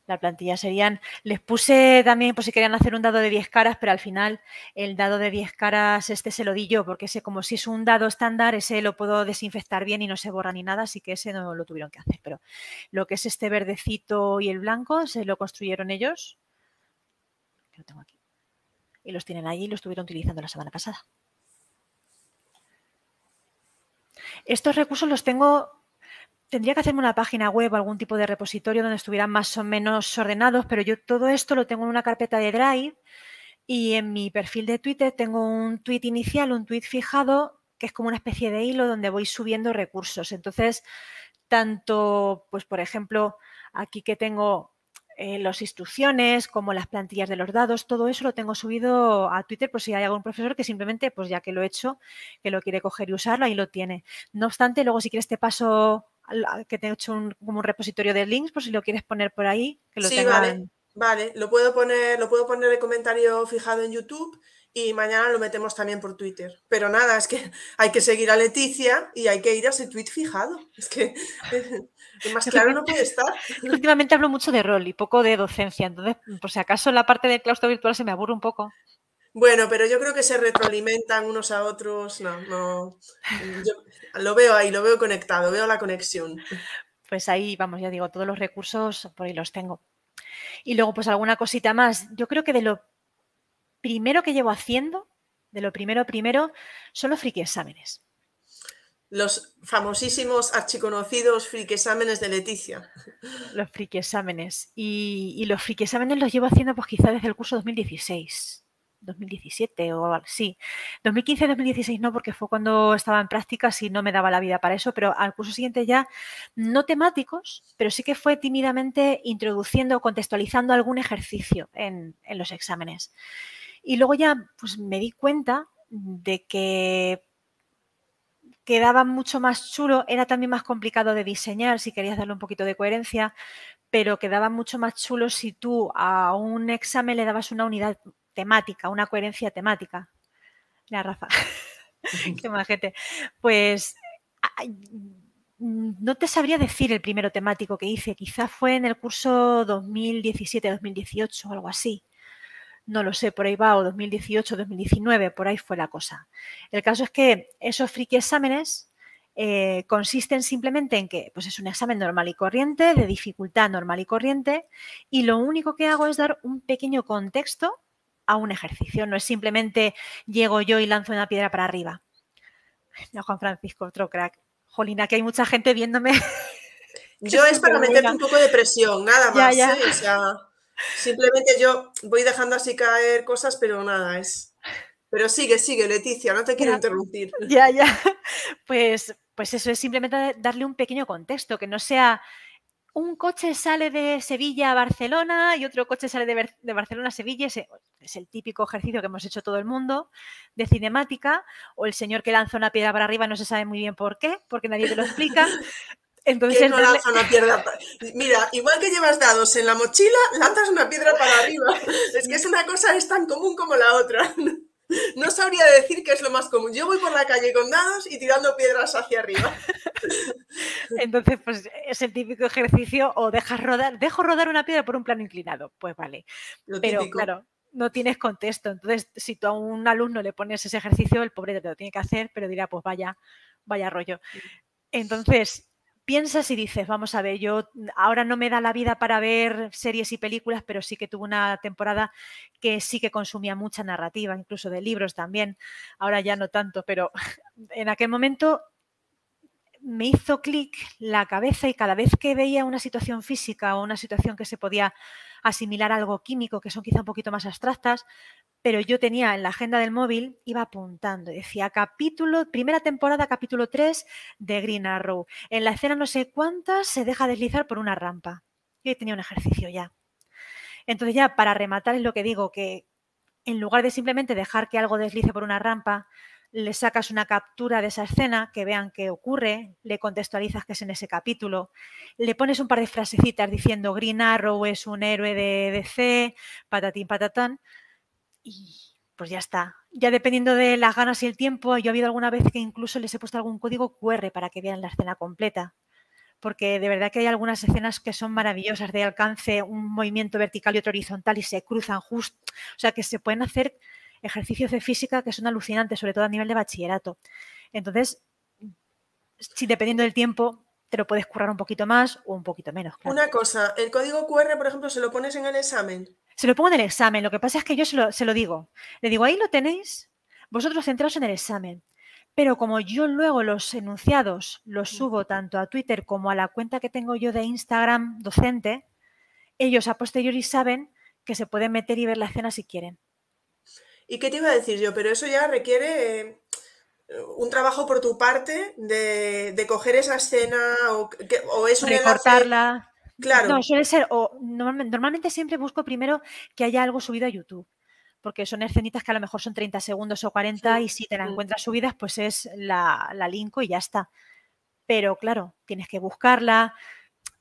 La plantilla serían, les puse también por si querían hacer un dado de 10 caras, pero al final el dado de 10 caras este se lo di yo, porque ese como si es un dado estándar, ese lo puedo desinfectar bien y no se borra ni nada, así que ese no lo tuvieron que hacer. Pero lo que es este verdecito y el blanco se lo construyeron ellos. Y los tienen allí y lo estuvieron utilizando la semana pasada. Estos recursos los tengo tendría que hacerme una página web o algún tipo de repositorio donde estuvieran más o menos ordenados, pero yo todo esto lo tengo en una carpeta de Drive y en mi perfil de Twitter tengo un tweet inicial, un tweet fijado, que es como una especie de hilo donde voy subiendo recursos. Entonces, tanto, pues por ejemplo, aquí que tengo eh, las instrucciones, como las plantillas de los dados, todo eso lo tengo subido a Twitter por si hay algún profesor que simplemente, pues ya que lo he hecho, que lo quiere coger y usarlo, ahí lo tiene. No obstante, luego si quieres te paso que te he hecho un, como un repositorio de links, por si lo quieres poner por ahí, que lo sí, vale, vale, lo puedo poner, lo puedo poner de comentario fijado en YouTube y mañana lo metemos también por Twitter. Pero nada, es que (laughs) hay que seguir a Leticia y hay que ir a ese tweet fijado. Es que (laughs) más claro no puede estar. Últimamente hablo mucho de rol y poco de docencia, entonces por si acaso la parte del claustro virtual se me aburre un poco. Bueno, pero yo creo que se retroalimentan unos a otros. No, no. lo veo ahí, lo veo conectado, veo la conexión. Pues ahí, vamos, ya digo, todos los recursos por ahí los tengo. Y luego, pues alguna cosita más. Yo creo que de lo primero que llevo haciendo, de lo primero primero, son los friki exámenes. Los famosísimos archiconocidos friki exámenes de Leticia. Los friki exámenes. Y, y los friki exámenes los llevo haciendo pues quizá desde el curso 2016. 2017 o sí, 2015-2016 no, porque fue cuando estaba en prácticas y no me daba la vida para eso, pero al curso siguiente ya, no temáticos, pero sí que fue tímidamente introduciendo, contextualizando algún ejercicio en, en los exámenes. Y luego ya pues me di cuenta de que quedaba mucho más chulo, era también más complicado de diseñar si querías darle un poquito de coherencia, pero quedaba mucho más chulo si tú a un examen le dabas una unidad temática, una coherencia temática. La Rafa. (laughs) Qué (laughs) majete. Pues no te sabría decir el primero temático que hice, quizá fue en el curso 2017-2018 o algo así. No lo sé, por ahí va, o 2018-2019, por ahí fue la cosa. El caso es que esos friki exámenes eh, consisten simplemente en que pues es un examen normal y corriente, de dificultad normal y corriente, y lo único que hago es dar un pequeño contexto a un ejercicio, no es simplemente llego yo y lanzo una piedra para arriba. No, Juan Francisco, otro crack. Jolina, que hay mucha gente viéndome. (laughs) Yo es para meterte un poco de presión, nada más. ¿eh? O sea, simplemente yo voy dejando así caer cosas, pero nada, es. Pero sigue, sigue, Leticia, no te quiero interrumpir. Ya, ya. (laughs) Pues, pues eso es simplemente darle un pequeño contexto, que no sea un coche sale de Sevilla a Barcelona y otro coche sale de, Barcelona a Sevilla. es el típico ejercicio que hemos hecho todo el mundo de cinemática. O el señor que lanza una piedra para arriba no se sabe muy bien por qué, porque nadie te lo explica. (laughs) Entonces, no lanza una piedra? Mira, igual que llevas dados en la mochila, lanzas una piedra para arriba. (laughs) Es que es una cosa es tan común como la otra. (laughs) No sabría decir qué es lo más común. Yo voy por la calle con dados y tirando piedras hacia arriba. (laughs) Entonces, pues es el típico ejercicio o dejas rodar, dejo rodar una piedra por un plano inclinado. Pues vale. Pero claro, no tienes contexto. Entonces, si tú a un alumno le pones ese ejercicio, el pobre te lo tiene que hacer, pero dirá, pues vaya, vaya rollo. Entonces, piensas y dices, vamos a ver, yo ahora no me da la vida para ver series y películas, pero sí que tuve una temporada que sí que consumía mucha narrativa, incluso de libros también. Ahora ya no tanto, pero (laughs) en aquel momento me hizo clic la cabeza y cada vez que veía una situación física o una situación que se podía asimilar a algo químico, que son quizá un poquito más abstractas, pero yo tenía en la agenda del móvil, iba apuntando, decía capítulo, primera temporada, capítulo 3 de Green Arrow. En la escena no sé cuántas se deja deslizar por una rampa. Y tenía un ejercicio ya. Entonces ya para rematar es lo que digo, que en lugar de simplemente dejar que algo deslice por una rampa, le sacas una captura de esa escena, que vean qué ocurre, le contextualizas que es en ese capítulo, le pones un par de frasecitas diciendo Green Arrow es un héroe de DC, patatín patatán, y pues ya está. Ya dependiendo de las ganas y el tiempo, yo he habido alguna vez que incluso les he puesto algún código QR para que vean la escena completa. porque de verdad que hay algunas escenas que son maravillosas de alcance, un movimiento vertical y otro horizontal y se cruzan justo, o sea que se pueden hacer ejercicios de física que son alucinantes, sobre todo a nivel de bachillerato. Entonces, si dependiendo del tiempo, te lo puedes currar un poquito más o un poquito menos. Una cosa, el código QR, por ejemplo, ¿se lo pones en el examen? Se lo pongo en el examen, lo que pasa es que yo se lo, se lo digo. Le digo, ahí lo tenéis, vosotros centraos en el examen. Pero como yo luego los enunciados los subo tanto a Twitter como a la cuenta que tengo yo de Instagram docente, ellos a posteriori saben que se pueden meter y ver la escena si quieren. ¿Y qué te iba a decir yo? Pero eso ya requiere eh, un trabajo por tu parte de, coger esa escena o, es un Recortarla. Claro. No, suele ser, o normalmente siempre busco primero que haya algo subido a YouTube porque son escenitas que a lo mejor son 30 segundos o 40 y si te la encuentras subidas, pues es la, la linko y ya está. Pero claro, tienes que buscarla,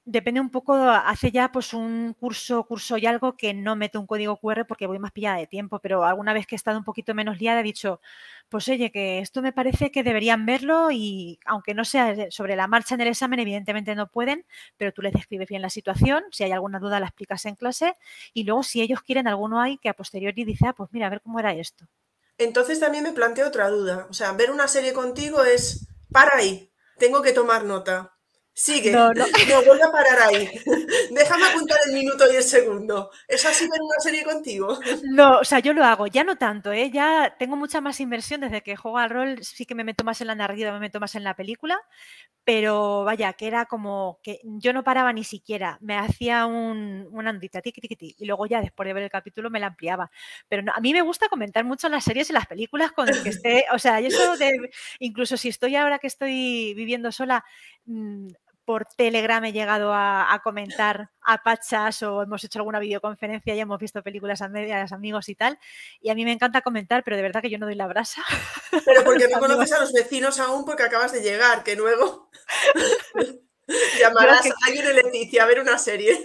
depende un poco, hace ya pues un curso, curso y algo que no meto un código QR porque voy más pillada de tiempo, pero alguna vez que he estado un poquito menos liada he dicho, pues oye, que esto me parece que deberían verlo y aunque no sea sobre la marcha en el examen, evidentemente no pueden, pero tú les describes bien la situación, si hay alguna duda la explicas en clase y luego si ellos quieren, alguno hay que a posteriori dice, ah, pues mira, a ver cómo era esto. Entonces también me planteo otra duda, o sea, ver una serie contigo es, para ahí, tengo que tomar nota. Sigue. No, no. voy a parar ahí. (laughs) Déjame apuntar el minuto y el segundo. ¿Es así ver una serie contigo? (laughs) No, o sea, yo lo hago, ya no tanto, ¿eh? Ya tengo mucha más inversión desde que juego al rol, sí que me meto más en la narrativa, me meto más en la película, pero vaya, que era como que yo no paraba ni siquiera, me hacía un, una notita, tiqui, tiqui, y luego ya después de ver el capítulo me la ampliaba. Pero a mí me gusta comentar mucho las series y las películas con el que esté, o sea, eso de, incluso si estoy ahora que estoy viviendo sola, mm, por Telegram he llegado a, comentar a Pachas o hemos hecho alguna videoconferencia y hemos visto películas a medias, amigos y tal. Y a mí me encanta comentar, pero de verdad que yo no doy la brasa. (laughs) Pero porque no conoces a los vecinos aún porque acabas de llegar, que luego (laughs) (laughs) llamarás a alguien de Leticia a ver una serie.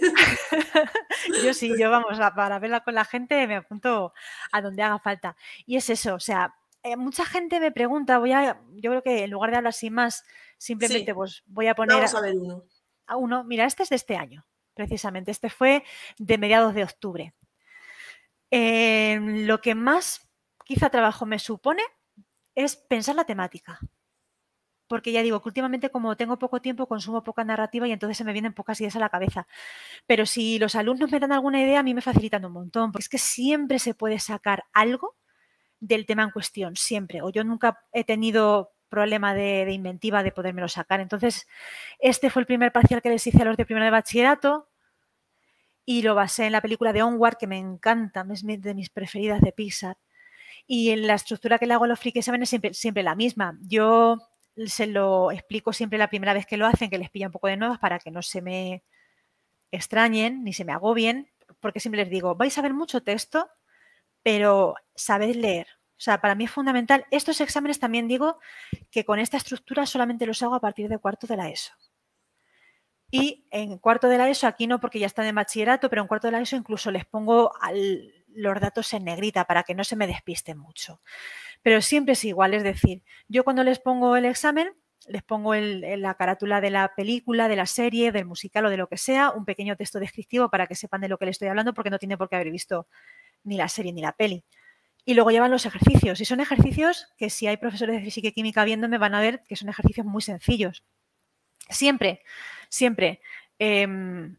yo sí, yo vamos, a, para verla con la gente me apunto a donde haga falta. Y es eso, o sea, eh, mucha gente me pregunta, voy a, yo creo que en lugar de hablar sin más, simplemente pues voy a poner Vamos a ver uno. A uno. Mira, este es de este año, precisamente. Este fue de mediados de octubre. Eh, lo que más quizá trabajo me supone es pensar la temática. Porque ya digo que últimamente como tengo poco tiempo consumo poca narrativa y entonces se me vienen pocas ideas a la cabeza. Pero si los alumnos me dan alguna idea, a mí me facilitan un montón, porque es que siempre se puede sacar algo del tema en cuestión, siempre. O yo nunca he tenido problema de, inventiva de podérmelo sacar. Entonces, este fue el primer parcial que les hice a los de primero de bachillerato y lo basé en la película de Onward, que me encanta, es de mis preferidas de Pixar. Y en la estructura que le hago a los friki exámenes siempre, siempre la misma. Yo se lo explico siempre la primera vez que lo hacen, que les pilla un poco de nuevas para que no se me extrañen ni se me agobien, porque siempre les digo, vais a ver mucho texto, pero sabéis leer. O sea, para mí es fundamental. Estos exámenes también digo que con esta estructura solamente los hago a partir de cuarto de la ESO. Y en cuarto de la ESO, aquí no porque ya están en bachillerato, pero en cuarto de la ESO incluso les pongo los datos en negrita para que no se me despisten mucho. Pero siempre es igual, es decir, yo cuando les pongo el examen, les pongo la carátula de la película, de la serie, del musical o de lo que sea, un pequeño texto descriptivo para que sepan de lo que les estoy hablando, porque no tiene por qué haber visto ni la serie ni la peli. Y luego llevan los ejercicios. Y son ejercicios que si hay profesores de física y química viéndome van a ver que son ejercicios muy sencillos. Siempre, siempre. Em,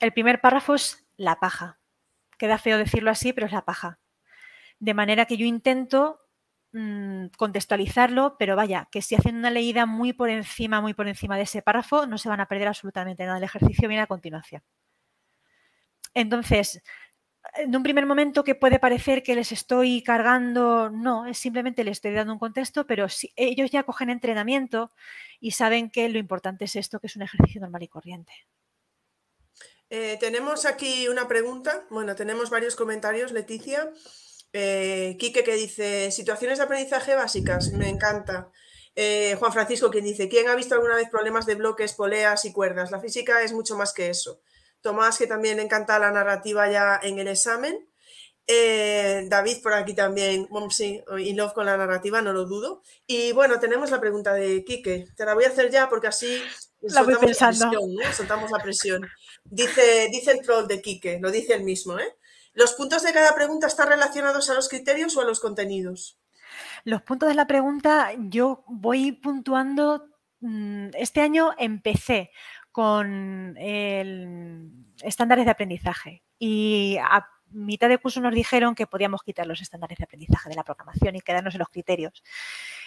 el primer párrafo es la paja. Queda feo decirlo así, pero es la paja. De manera que yo intento mm, contextualizarlo, pero vaya, que si hacen una leída muy por encima, muy por encima de ese párrafo, no se van a perder absolutamente nada. El ejercicio viene a continuación. Entonces, en un primer momento que puede parecer que les estoy cargando, no, es simplemente les estoy dando un contexto, pero si ellos ya cogen entrenamiento y saben que lo importante es esto, que es un ejercicio normal y corriente. Eh, tenemos aquí una pregunta, bueno, tenemos varios comentarios, Leticia. Eh, Quique que dice, situaciones de aprendizaje básicas, me encanta. Eh, Juan Francisco que dice, ¿quién ha visto alguna vez problemas de bloques, poleas y cuerdas? La física es mucho más que eso. Tomás, que también le encanta la narrativa ya en el examen. Eh, David por aquí también, sí, y love con la narrativa, no lo dudo. Y bueno, tenemos la pregunta de Quique. Te la voy a hacer ya porque así la voy pensando. La soltamos la presión. Dice, dice el troll de Quique, lo dice él mismo. ¿eh? ¿Los puntos de cada pregunta están relacionados a los criterios o a los contenidos? Los puntos de la pregunta yo voy puntuando. Mm, este año empecé con el estándares de aprendizaje y a mitad de curso nos dijeron que podíamos quitar los estándares de aprendizaje de la programación y quedarnos en los criterios.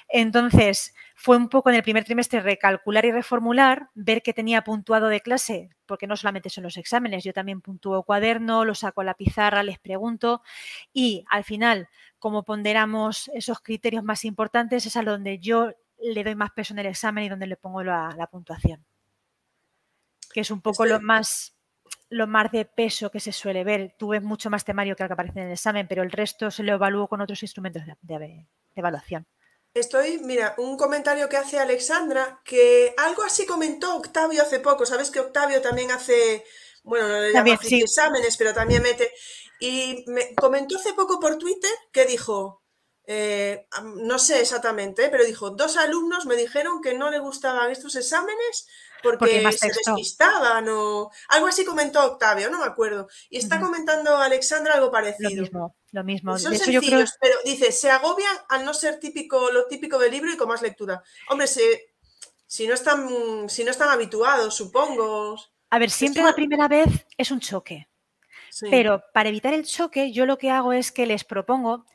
Entonces, fue un poco en el primer trimestre recalcular y reformular, ver que tenía puntuado de clase, porque no solamente son los exámenes, yo también puntúo cuaderno, lo saco a la pizarra, les pregunto y al final, como ponderamos esos criterios más importantes, es a donde yo le doy más peso en el examen y donde le pongo la, la puntuación. Que es un poco lo más lo más de peso que se suele ver. Tú ves mucho más temario que el que aparece en el examen, pero el resto se lo evalúo con otros instrumentos de, evaluación. Estoy, mira, un comentario que hace Alexandra, que algo así comentó Octavio hace poco. Sabes que Octavio también hace, bueno, no le llama exámenes, pero también mete. Y me comentó hace poco por Twitter que dijo, eh, no sé exactamente, pero dijo, dos alumnos me dijeron que no le gustaban estos exámenes porque, se despistaban o algo así comentó Octavio, no me acuerdo. Y está comentando Alexandra algo parecido. Lo mismo, lo mismo. Son sencillos, pero dice, se agobian al no ser típico, lo típico del libro y con más lectura. Hombre, si no están, si no están habituados, supongo. A ver, siempre la primera vez es un choque. Pero para evitar el choque, yo lo que hago es que les propongo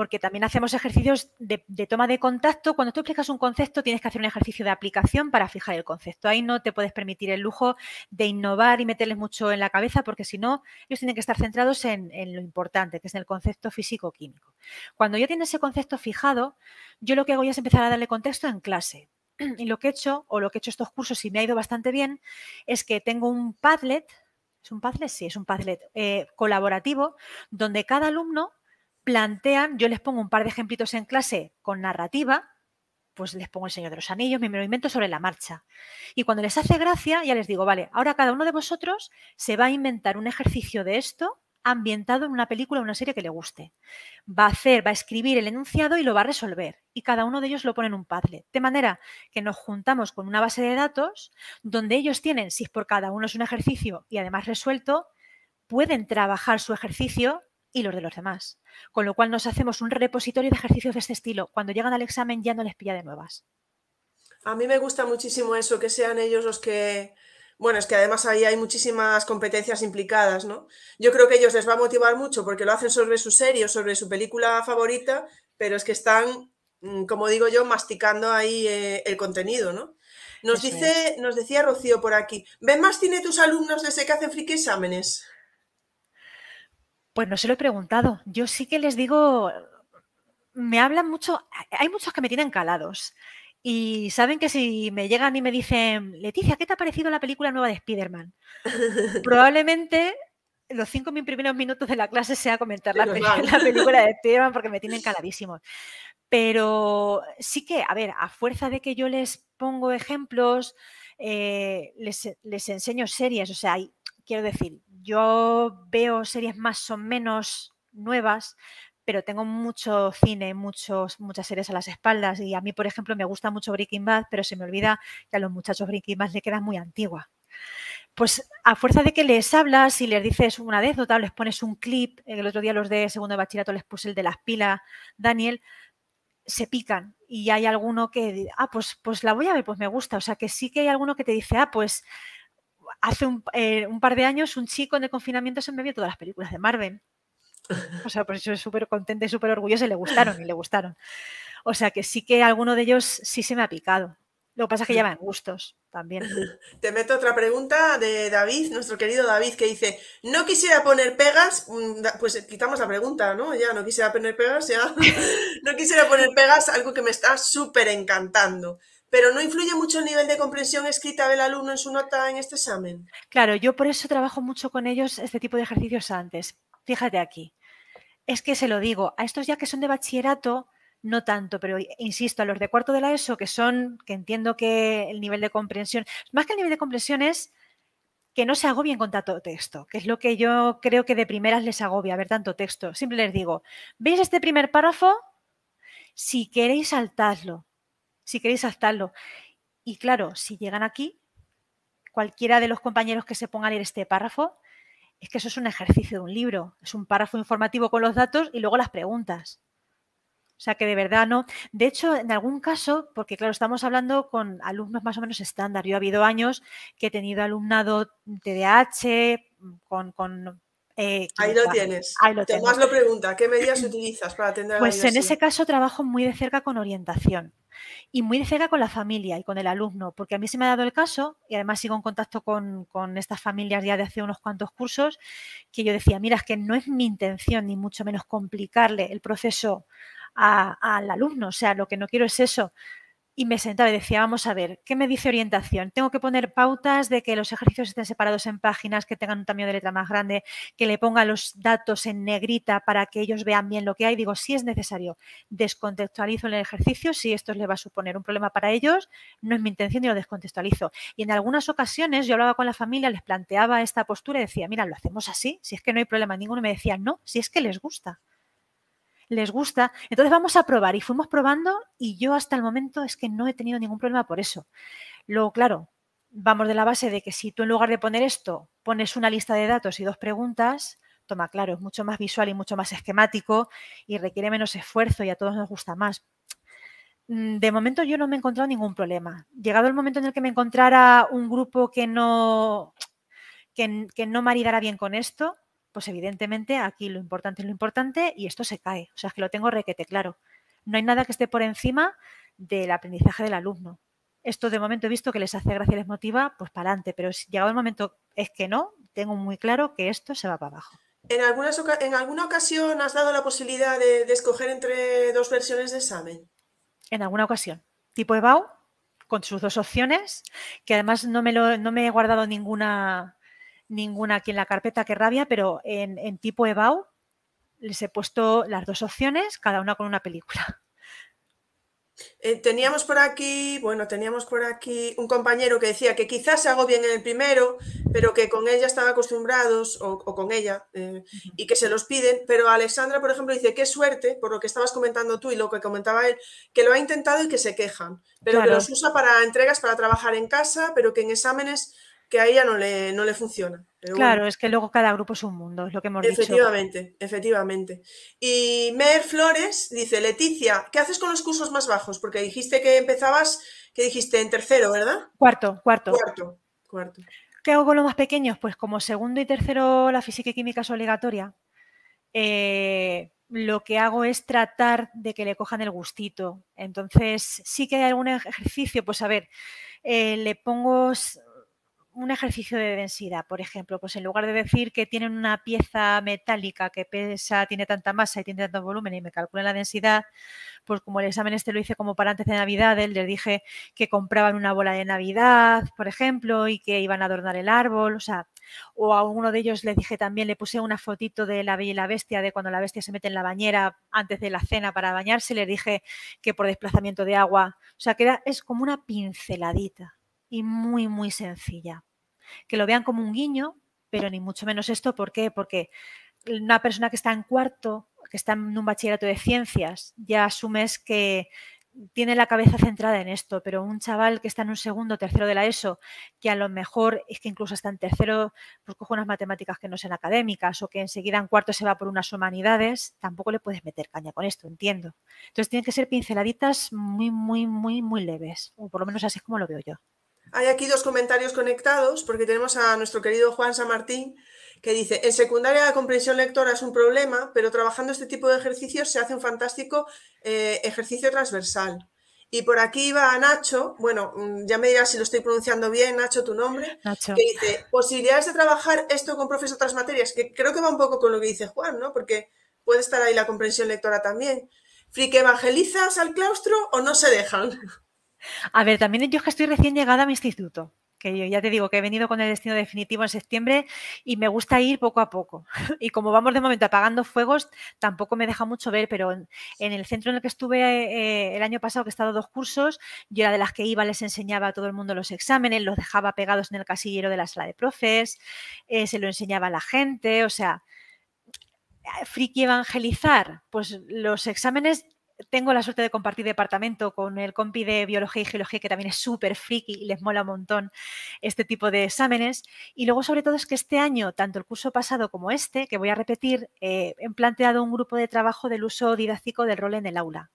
porque también hacemos ejercicios de, toma de contacto. Cuando tú explicas un concepto, tienes que hacer un ejercicio de aplicación para fijar el concepto. Ahí no te puedes permitir el lujo de innovar y meterles mucho en la cabeza, porque si no, ellos tienen que estar centrados en, lo importante, que es en el concepto físico-químico. Cuando ya tienes ese concepto fijado, yo lo que hago ya es empezar a darle contexto en clase. Y lo que he hecho, o lo que he hecho estos cursos y me ha ido bastante bien, es que tengo un Padlet, ¿es un Padlet? Sí, es un Padlet eh, colaborativo, donde cada alumno plantean, yo les pongo un par de ejemplitos en clase con narrativa, pues les pongo el Señor de los Anillos, mi movimiento sobre la marcha. Y cuando les hace gracia, ya les digo, vale, ahora cada uno de vosotros se va a inventar un ejercicio de esto ambientado en una película o una serie que le guste. Va a hacer, va a escribir el enunciado y lo va a resolver. Y cada uno de ellos lo pone en un Padlet. De manera que nos juntamos con una base de datos donde ellos tienen, si por cada uno es un ejercicio y además resuelto, pueden trabajar su ejercicio y los de los demás. Con lo cual nos hacemos un repositorio de ejercicios de este estilo. Cuando llegan al examen ya no les pilla de nuevas. A mí me gusta muchísimo eso, que sean ellos los que... Bueno, es que además ahí hay muchísimas competencias implicadas, ¿no? Yo creo que ellos les va a motivar mucho porque lo hacen sobre su serie o sobre su película favorita, pero es que están, mm, como digo yo, masticando ahí eh, el contenido, ¿no? Nos dice, nos decía Rocío por aquí, ¿ven más tiene tus alumnos desde que hacen friki exámenes? Pues no se lo he preguntado. Yo sí que les digo, me hablan mucho, hay muchos que me tienen calados. Y saben que si me llegan y me dicen, Leticia, ¿qué te ha parecido la película nueva de Spider-Man? (laughs) Probablemente los cinco primeros minutos de la clase sea comentar la, película de (laughs) Spider-Man porque me tienen caladísimos. Pero sí que, a ver, a fuerza de que yo les pongo ejemplos, eh, les, les, enseño series, o sea, quiero decir, yo veo series más o menos nuevas, pero tengo mucho cine, muchos, muchas series a las espaldas. Y a mí, por ejemplo, me gusta mucho Breaking Bad, pero se me olvida que a los muchachos Breaking Bad le queda muy antigua. Pues a fuerza de que les hablas y les dices una anécdota, les pones un clip, el otro día los de segundo de bachillerato les puse el de las pilas, Daniel, se pican y hay alguno que, ah, pues, pues la voy a ver, pues me gusta. O sea, que sí que hay alguno que te dice, ah, pues hace eh, un, par de años un chico en el confinamiento se me vio todas las películas de Marvel. O sea, por eso es súper contenta y súper orgullosa y le gustaron y le gustaron. O sea que sí que alguno de ellos sí se me ha picado. Lo que pasa es que llevan gustos también. Te meto otra pregunta de David, nuestro querido David, que dice, no quisiera poner pegas, mm, pues quitamos la pregunta, ¿no? Ya no quisiera poner pegas, ya. (laughs) no quisiera poner pegas, algo que me está súper encantando. Pero no influye mucho el nivel de comprensión escrita del alumno en su nota en este examen. Claro, yo por eso trabajo mucho con ellos este tipo de ejercicios antes. Fíjate aquí. Es que se lo digo, a estos ya que son de bachillerato, no tanto, pero insisto, a los de cuarto de la ESO, que son, que entiendo que el nivel de comprensión, más que el nivel de comprensión es que no se agobien con tanto texto, que es lo que yo creo que de primeras les agobia, ver tanto texto. Siempre les digo, ¿veis este primer párrafo? Si queréis saltadlo, si queréis saltarlo. Y claro, si llegan aquí, cualquiera de los compañeros que se ponga a leer este párrafo, es que eso es un ejercicio de un libro, es un párrafo informativo con los datos y luego las preguntas. O sea que de verdad no. De hecho, en algún caso, porque claro, estamos hablando con alumnos más o menos estándar. Yo he habido años que he tenido alumnado TDAH, con, con eh, ahí lo tienes. Ahí lo Tomás lo pregunta, ¿qué medidas utilizas para atender a Pues en ese caso trabajo muy de cerca con orientación y muy de cerca con la familia y con el alumno, porque a mí se me ha dado el caso, y además sigo en contacto con, estas familias ya de hace unos cuantos cursos, que yo decía, mira, es que no es mi intención ni mucho menos complicarle el proceso al alumno, o sea, lo que no quiero es eso, y me sentaba y decía, vamos a ver, ¿qué me dice orientación? Tengo que poner pautas de que los ejercicios estén separados en páginas, que tengan un tamaño de letra más grande, que le ponga los datos en negrita para que ellos vean bien lo que hay. Digo, si es necesario, descontextualizo el ejercicio, si esto les va a suponer un problema para ellos, no es mi intención y lo descontextualizo. Y en algunas ocasiones yo hablaba con la familia, les planteaba esta postura y decía, mira, lo hacemos así, si es que no hay problema ninguno. Me decían, no, si es que les gusta les gusta. Entonces vamos a probar y fuimos probando y yo hasta el momento es que no he tenido ningún problema por eso. Luego, claro, vamos de la base de que si tú en lugar de poner esto pones una lista de datos y dos preguntas, toma, claro, es mucho más visual y mucho más esquemático y requiere menos esfuerzo y a todos nos gusta más. Mm, de momento yo no me he encontrado ningún problema. Llegado el momento en el que me encontrara un grupo que no, que, que no maridara bien con esto, pues evidentemente aquí lo importante es lo importante y esto se cae. O sea, es que lo tengo requete claro. No hay nada que esté por encima del aprendizaje del alumno. Esto de momento he visto que les hace gracia y les motiva, pues para adelante, pero si llegado el momento es que no, tengo muy claro que esto se va para abajo. ¿En, algunas, ¿En alguna ocasión has dado la posibilidad de, escoger entre dos versiones de examen? En alguna ocasión. Tipo EBAU, con sus dos opciones, que además no me, lo, no me he guardado ninguna, ninguna aquí en la carpeta que rabia, pero en, tipo EBAU les he puesto las dos opciones, cada una con una película. (laughs) Eh, teníamos por aquí, bueno, teníamos por aquí un compañero que decía que quizás se hago bien en el primero, pero que con ella están acostumbrados, o, con ella, eh, y que se los piden. Pero Alexandra, por ejemplo, dice, qué suerte, por lo que estabas comentando tú y lo que comentaba él, que lo ha intentado y que se quejan, pero que los usa para entregas, para trabajar en casa, pero que en exámenes que a ella no le, no le funciona. claro, es que luego cada grupo es un mundo, es lo que hemos efectivamente, dicho. Efectivamente, efectivamente. Y Mer Flores dice, Leticia, ¿qué haces con los cursos más bajos? Porque dijiste que empezabas, que dijiste en tercero, ¿verdad? Cuarto, cuarto. Cuarto, cuarto. ¿Qué hago con los más pequeños? Pues como segundo y tercero la física y química es obligatoria, eh, lo que hago es tratar de que le cojan el gustito. Entonces, sí que hay algún ejercicio, pues a ver, eh, le pongo un ejercicio de densidad, por ejemplo, pues en lugar de decir que tienen una pieza metálica que pesa, tiene tanta masa y tiene tanto volumen y me calculan la densidad, pues como el examen este lo hice como para antes de Navidad, les dije que compraban una bola de Navidad, por ejemplo, y que iban a adornar el árbol, o sea, o a uno de ellos le dije también, le puse una fotito de la Bella y la Bestia, de cuando la bestia se mete en la bañera antes de la cena para bañarse, le dije que por desplazamiento de agua, o sea, que es como una pinceladita y muy, muy sencilla. Que lo vean como un guiño, pero ni mucho menos esto. ¿Por qué? Porque una persona que está en cuarto, que está en un bachillerato de ciencias, ya asumes que tiene la cabeza centrada en esto, pero un chaval que está en un segundo, tercero de la ESO, que a lo mejor es que incluso está en tercero, pues coge unas matemáticas que no sean académicas o que enseguida en cuarto se va por unas humanidades, tampoco le puedes meter caña con esto, entiendo. Entonces tienen que ser pinceladitas muy, muy, muy, muy leves, o por lo menos así es como lo veo yo. Hay aquí dos comentarios conectados porque tenemos a nuestro querido Juan San Martín que dice, en secundaria la comprensión lectora es un problema, pero trabajando este tipo de ejercicios se hace un fantástico eh, ejercicio transversal. Y por aquí va Nacho, bueno, mm, ya me dirás si lo estoy pronunciando bien, Nacho, tu nombre, Nacho. que dice, posibilidades de trabajar esto con profes otras materias, que creo que va un poco con lo que dice Juan, ¿no? Porque puede estar ahí la comprensión lectora también. ¿Frique evangelizas al claustro o no se dejan? A ver, también yo es que estoy recién llegada a mi instituto. que yo ya te digo que he venido con el destino definitivo en septiembre y me gusta ir poco a poco. (laughs) Y como vamos de momento apagando fuegos, tampoco me deja mucho ver, pero en, el centro en el que estuve eh, el año pasado, que he estado dos cursos, yo era de las que iba, les enseñaba a todo el mundo los exámenes, los dejaba pegados en el casillero de la sala de profes, eh, se lo enseñaba a la gente, o sea, friki evangelizar, pues los exámenes tengo la suerte de compartir departamento con el compi de biología y geología, que también es súper friki y les mola un montón este tipo de exámenes. Y luego, sobre todo, es que este año, tanto el curso pasado como este, que voy a repetir, eh, he planteado un grupo de trabajo del uso didáctico del rol en el aula.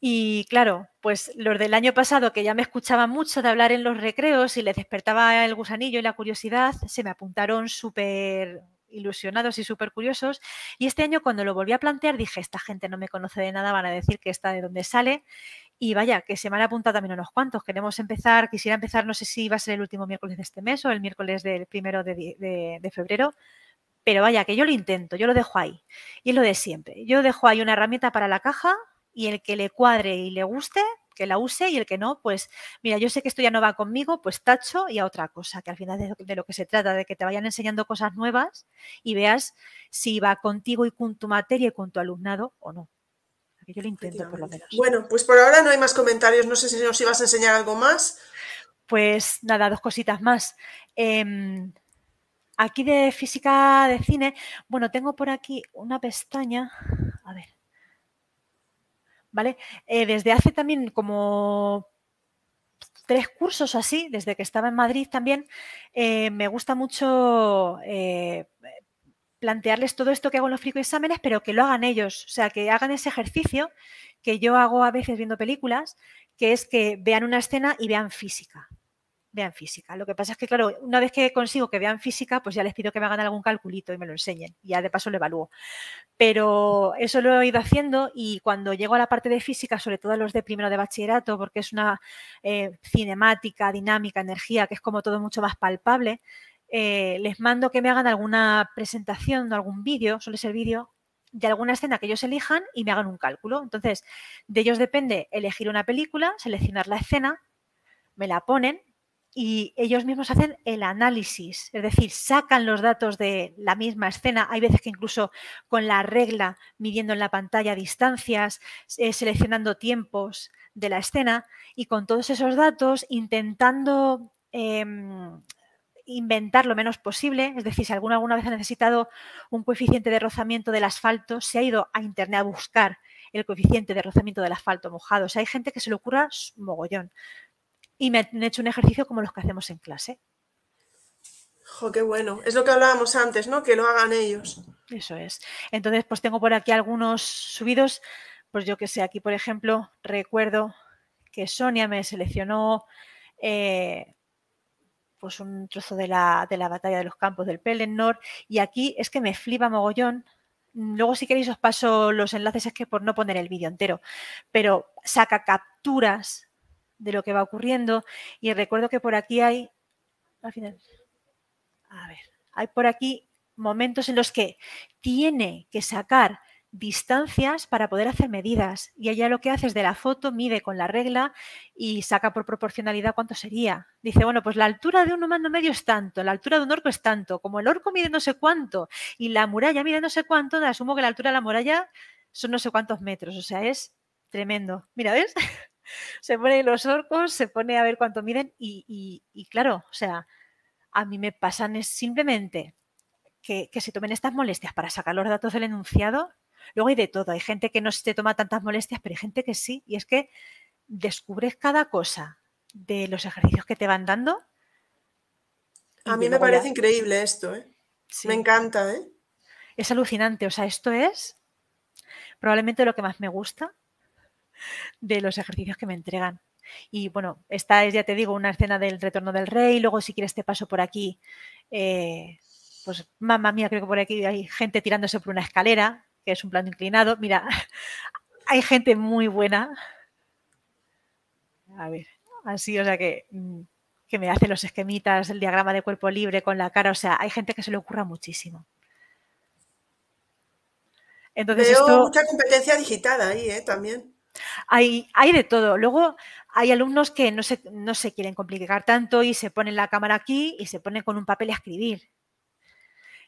Y claro, pues los del año pasado, que ya me escuchaban mucho de hablar en los recreos y les despertaba el gusanillo y la curiosidad, se me apuntaron súper ilusionados y súper curiosos. Y este año cuando lo volví a plantear dije, esta gente no me conoce de nada, van a decir que está de dónde sale. Y vaya, que se me han apuntado también unos cuantos. Queremos empezar, quisiera empezar, no sé si va a ser el último miércoles de este mes o el miércoles del primero de, febrero. Pero vaya, que yo lo intento, yo lo dejo ahí. Y es lo de siempre. Yo dejo ahí una herramienta para la caja y el que le cuadre y le guste, que la use y el que no, pues mira, yo sé que esto ya no va conmigo, pues tacho y a otra cosa, que al final de, de lo que se trata, de que te vayan enseñando cosas nuevas y veas si va contigo y con tu materia y con tu alumnado o no. Yo lo intento por lo menos. Bueno, pues por ahora no hay más comentarios, no sé si nos ibas a enseñar algo más. Pues nada, dos cositas más. Em, aquí de física de cine, bueno, tengo por aquí una pestaña, a ver, ¿vale? Eh, desde hace también como tres cursos así, desde que estaba en Madrid también, eh, me gusta mucho eh, plantearles todo esto que hago en los exámenes, pero que lo hagan ellos, o sea, que hagan ese ejercicio que yo hago a veces viendo películas, que es que vean una escena y vean física vean física. Lo que pasa es que, claro, una vez que consigo que vean física, pues ya les pido que me hagan algún calculito y me lo enseñen. Y ya de paso lo evalúo. Pero eso lo he ido haciendo y cuando llego a la parte de física, sobre todo a los de primero de bachillerato, porque es una eh, cinemática, dinámica, energía, que es como todo mucho más palpable, eh, les mando que me hagan alguna presentación o algún vídeo, suele ser vídeo, de alguna escena que ellos elijan y me hagan un cálculo. Entonces, de ellos depende elegir una película, seleccionar la escena, me la ponen, y ellos mismos hacen el análisis, es decir, sacan los datos de la misma escena. Hay veces que incluso con la regla, midiendo en la pantalla distancias, eh, seleccionando tiempos de la escena y con todos esos datos intentando em, inventar lo menos posible. Es decir, si alguno alguna vez ha necesitado un coeficiente de rozamiento del asfalto, se ha ido a internet a buscar el coeficiente de rozamiento del asfalto mojado. O sea, hay gente que se le ocurra mogollón y me han hecho un ejercicio como los que hacemos en clase. Jo, qué bueno. Es lo que hablábamos antes, ¿no? Que lo hagan ellos. Eso es. Entonces, pues tengo por aquí algunos subidos. Pues yo que sé, aquí por ejemplo, recuerdo que Sonia me seleccionó eh, pues un trozo de la, de la, batalla de los campos del Pelennor y aquí es que me flipa mogollón. Luego si queréis os paso los enlaces, es que por no poner el vídeo entero, pero saca capturas de lo que va ocurriendo. Y recuerdo que por aquí hay, al final, a ver, hay por aquí momentos en los que tiene que sacar distancias para poder hacer medidas. Y ella lo que hace es de la foto, mide con la regla y saca por proporcionalidad cuánto sería. Dice, bueno, pues la altura de un humano medio es tanto, la altura de un orco es tanto, como el orco mide no sé cuánto y la muralla mide no sé cuánto, asumo que la altura de la muralla son no sé cuántos metros. O sea, es tremendo. Mira, ¿ves? (laughs) se pone los orcos, se pone a ver cuánto miden y, claro, o sea, a mí me pasan es simplemente que, se tomen estas molestias para sacar los datos del enunciado. Luego hay de todo, hay gente que no se toma tantas molestias, pero hay gente que sí. Y es que descubres cada cosa de los ejercicios que te van dando. A mí me parece increíble esto, ¿eh? Me encanta, ¿eh? Es alucinante, o sea, esto es probablemente lo que más me gusta de los ejercicios que me entregan. Y bueno, esta es, ya te digo, una escena del retorno del rey. Luego, si quieres, te paso por aquí. Eh, pues, mamá mía, creo que por aquí hay gente tirándose por una escalera, que es un plano inclinado. Mira, (laughs) hay gente muy buena. A ver, así, o sea que, mm, que me hace los esquemitas, el diagrama de cuerpo libre con la cara. O sea, hay gente que se le ocurra muchísimo. Entonces, Veo mucha competencia digital ahí, ¿eh? También. Hay, hay de todo. Luego hay alumnos que no se, no se quieren complicar tanto y se ponen la cámara aquí y se ponen con un papel a escribir.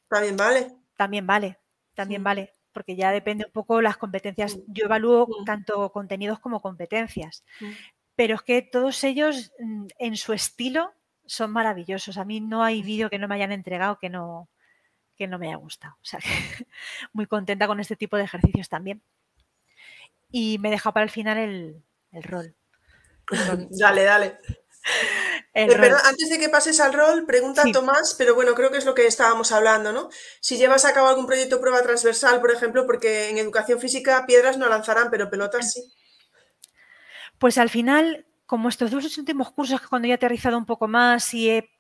También vale. También vale, también vale, porque ya depende un poco las competencias. Yo evalúo tanto contenidos como competencias, pero es que todos ellos mm, en su estilo son maravillosos. A mí no hay vídeo que no me hayan entregado que no, que no me haya gustado. O sea, (laughs) muy contenta con este tipo de ejercicios también. Y me deja para el final el, rol. (laughs) dale, dale. Eh, antes de que pases al rol, pregunta Tomás, pero bueno, creo que es lo que estábamos hablando, ¿no? Si llevas a cabo algún proyecto prueba transversal, por ejemplo, porque en educación física piedras no lanzarán, pero pelotas sí. Pues al final, como estos dos últimos cursos que cuando he aterrizado un poco más y he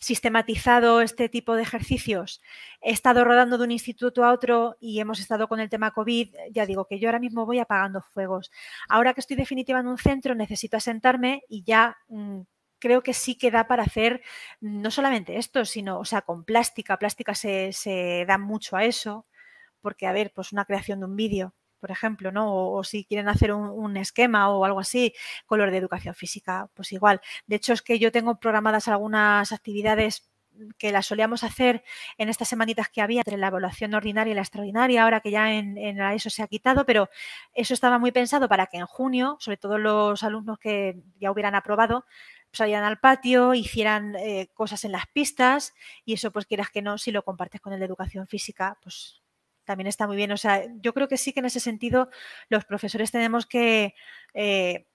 sistematizado este tipo de ejercicios, he estado rodando de un instituto a otro y hemos estado con el tema COVID, ya digo que yo ahora mismo voy apagando fuegos. Ahora que estoy definitiva en un centro, necesito asentarme y ya mm, creo que sí que da para hacer no solamente esto, sino, o sea, con plástica. Plástica se, se da mucho a eso, porque, a ver, pues una creación de un vídeo por ejemplo, ¿no? O, si quieren hacer un, esquema o algo así, color de educación física, pues igual. De hecho, es que yo tengo programadas algunas actividades que las solíamos hacer en estas semanitas que había entre la evaluación ordinaria y la extraordinaria, ahora que ya en, eso se ha quitado, pero eso estaba muy pensado para que en junio, sobre todo los alumnos que ya hubieran aprobado, salieran al patio, hicieran eh, cosas en las pistas y eso pues quieras que no, si lo compartes con el de educación física, pues también está muy bien. O sea, yo creo que sí que en ese sentido los profesores tenemos que eh,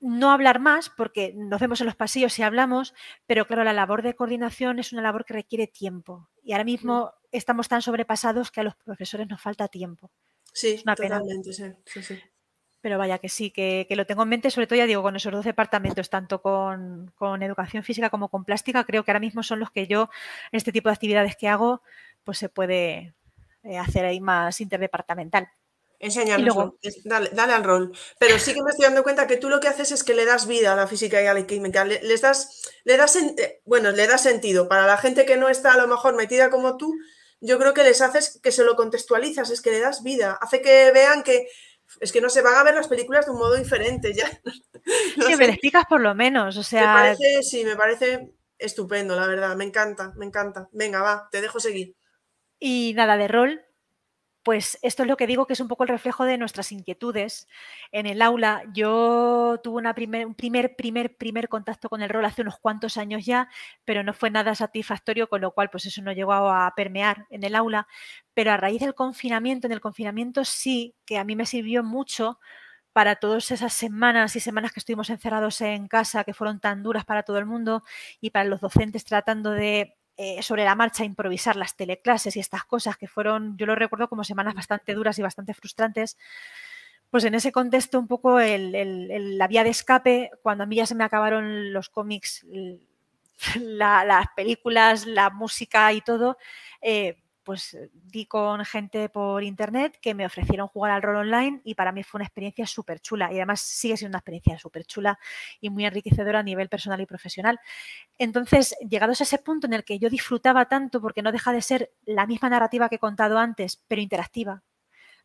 no hablar más porque nos vemos en los pasillos y hablamos, pero claro, la labor de coordinación es una labor que requiere tiempo. Y ahora mismo estamos tan sobrepasados que a los profesores nos falta tiempo. Sí, totalmente, sí, sí, Pero vaya que sí, que, lo tengo en mente, sobre todo ya digo, con esos dos departamentos, tanto con, con, educación física como con plástica, creo que ahora mismo son los que yo, en este tipo de actividades que hago, pues se puede, eh, hacer ahí más interdepartamental. Enséñanos, dale, dale, al rol. Pero sí que me estoy dando cuenta que tú lo que haces es que le das vida a la física y a la química. Le, les das, le das, eh, bueno, le das sentido. Para la gente que no está a lo mejor metida como tú, yo creo que les haces que se lo contextualizas, es que le das vida. Hace que vean que es que no se van a ver las películas de un modo diferente ya. (laughs) sí, me explicas por lo menos, o sea... Me parece, sí, me parece estupendo, la verdad, me encanta, me encanta. Venga, va, te dejo seguir. Y nada de rol, pues esto es lo que digo que es un poco el reflejo de nuestras inquietudes. En el aula yo tuve una primer, un primer, primer, primer contacto con el rol hace unos cuantos años ya, pero no fue nada satisfactorio, con lo cual pues eso no llegó a permear en el aula. Pero a raíz del confinamiento, en el confinamiento sí que a mí me sirvió mucho para todas esas semanas y semanas que estuvimos encerrados en casa, que fueron tan duras para todo el mundo, y para los docentes tratando de eh, sobre la marcha improvisar las teleclases y estas cosas que fueron, yo lo recuerdo como semanas bastante duras y bastante frustrantes, pues en ese contexto un poco la vía de escape, cuando a mí ya se me acabaron los cómics, (laughs) las películas, la música y todo, eh, pues eh, di con gente por internet que me ofrecieron jugar al rol online y para mí fue una experiencia súper chula y además sigue siendo una experiencia súper chula y muy enriquecedora a nivel personal y profesional. Entonces, llegados a ese punto en el que yo disfrutaba tanto porque no deja de ser la misma narrativa que he contado antes, pero interactiva,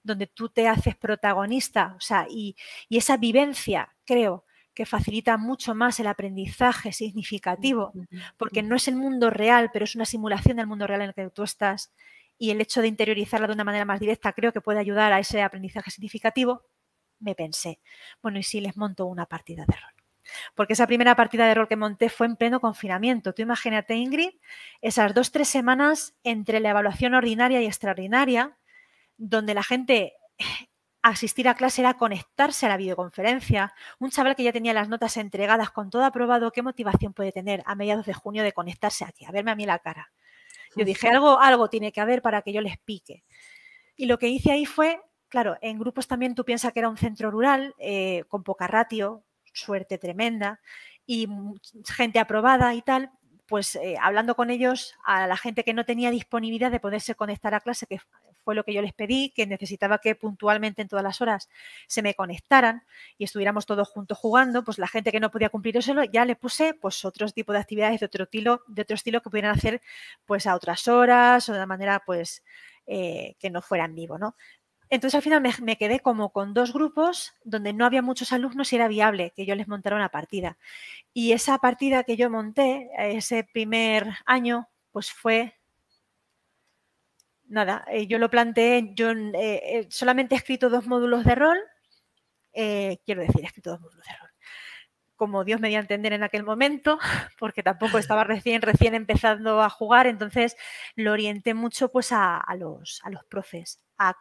donde tú te haces protagonista, o sea, y, y esa vivencia, creo, que facilita mucho más el aprendizaje significativo, porque no es el mundo real, pero es una simulación del mundo real en el que tú estás. Y el hecho de interiorizarla de una manera más directa creo que puede ayudar a ese aprendizaje significativo. Me pensé, bueno, ¿y si les monto una partida de rol? Porque esa primera partida de rol que monté fue en pleno confinamiento. Tú imagínate, Ingrid, esas dos, tres semanas entre la evaluación ordinaria y extraordinaria, donde la gente asistir a clase era conectarse a la videoconferencia. Un chaval que ya tenía las notas entregadas con todo aprobado, ¿qué motivación puede tener a mediados de junio de conectarse aquí, a verme a mí la cara? Yo dije, algo, algo tiene que haber para que yo les pique. Y lo que hice ahí fue, claro, en grupos también tú piensas que era un centro rural, eh, con poca ratio, suerte tremenda, y gente aprobada y tal, pues eh, hablando con ellos, a la gente que no tenía disponibilidad de poderse conectar a clase, que fue lo que yo les pedí, que necesitaba que puntualmente en todas las horas se me conectaran y estuviéramos todos juntos jugando, pues la gente que no podía cumplir eso ya le puse pues otros tipos de actividades de otro estilo, de otro estilo que pudieran hacer pues a otras horas o de una manera pues eh, que no fuera en vivo, ¿no? Entonces al final me, quedé como con dos grupos donde no había muchos alumnos y era viable que yo les montara una partida. Y esa partida que yo monté ese primer año, pues fue nada, eh, yo lo planteé, yo eh, eh, solamente he escrito dos módulos de rol, quiero decir, he escrito dos módulos de rol, como Dios me dio a entender en aquel momento, (laughs) porque tampoco estaba recién, recién empezando a jugar, entonces lo orienté mucho pues a, los, a los profes, a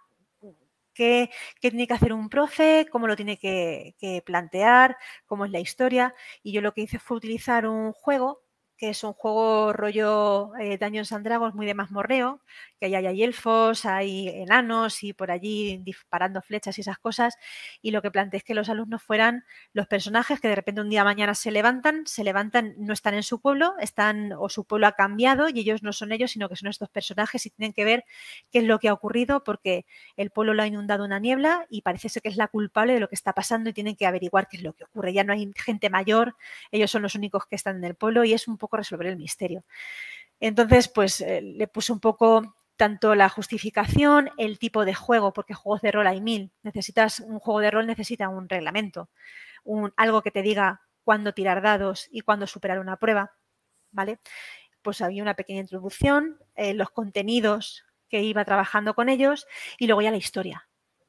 qué, tiene que hacer un profe, cómo lo tiene que plantear, cómo es la historia, y yo lo que hice fue utilizar un juego que es un juego rollo eh, Dungeons and Dragons muy de mazmorreo, que ahí hay elfos, hay enanos y por allí disparando flechas y esas cosas. Y lo que planteé es que los alumnos fueran los personajes que de repente un día mañana se levantan, se levantan, no están en su pueblo, están o su pueblo ha cambiado y ellos no son ellos, sino que son estos personajes y tienen que ver qué es lo que ha ocurrido porque el pueblo lo ha inundado una niebla y parece ser que es la culpable de lo que está pasando y tienen que averiguar qué es lo que ocurre. Ya no hay gente mayor, ellos son los únicos que están en el pueblo y es un poco resolver el misterio. Entonces, pues eh, le puse un poco tanto la justificación, el tipo de juego, porque juegos de rol hay mil. Necesitas un juego de rol, necesita un reglamento, algo que te diga cuándo tirar dados y cuándo superar una prueba, ¿vale? Pues había una pequeña introducción, eh, los contenidos que iba trabajando con ellos y luego ya la historia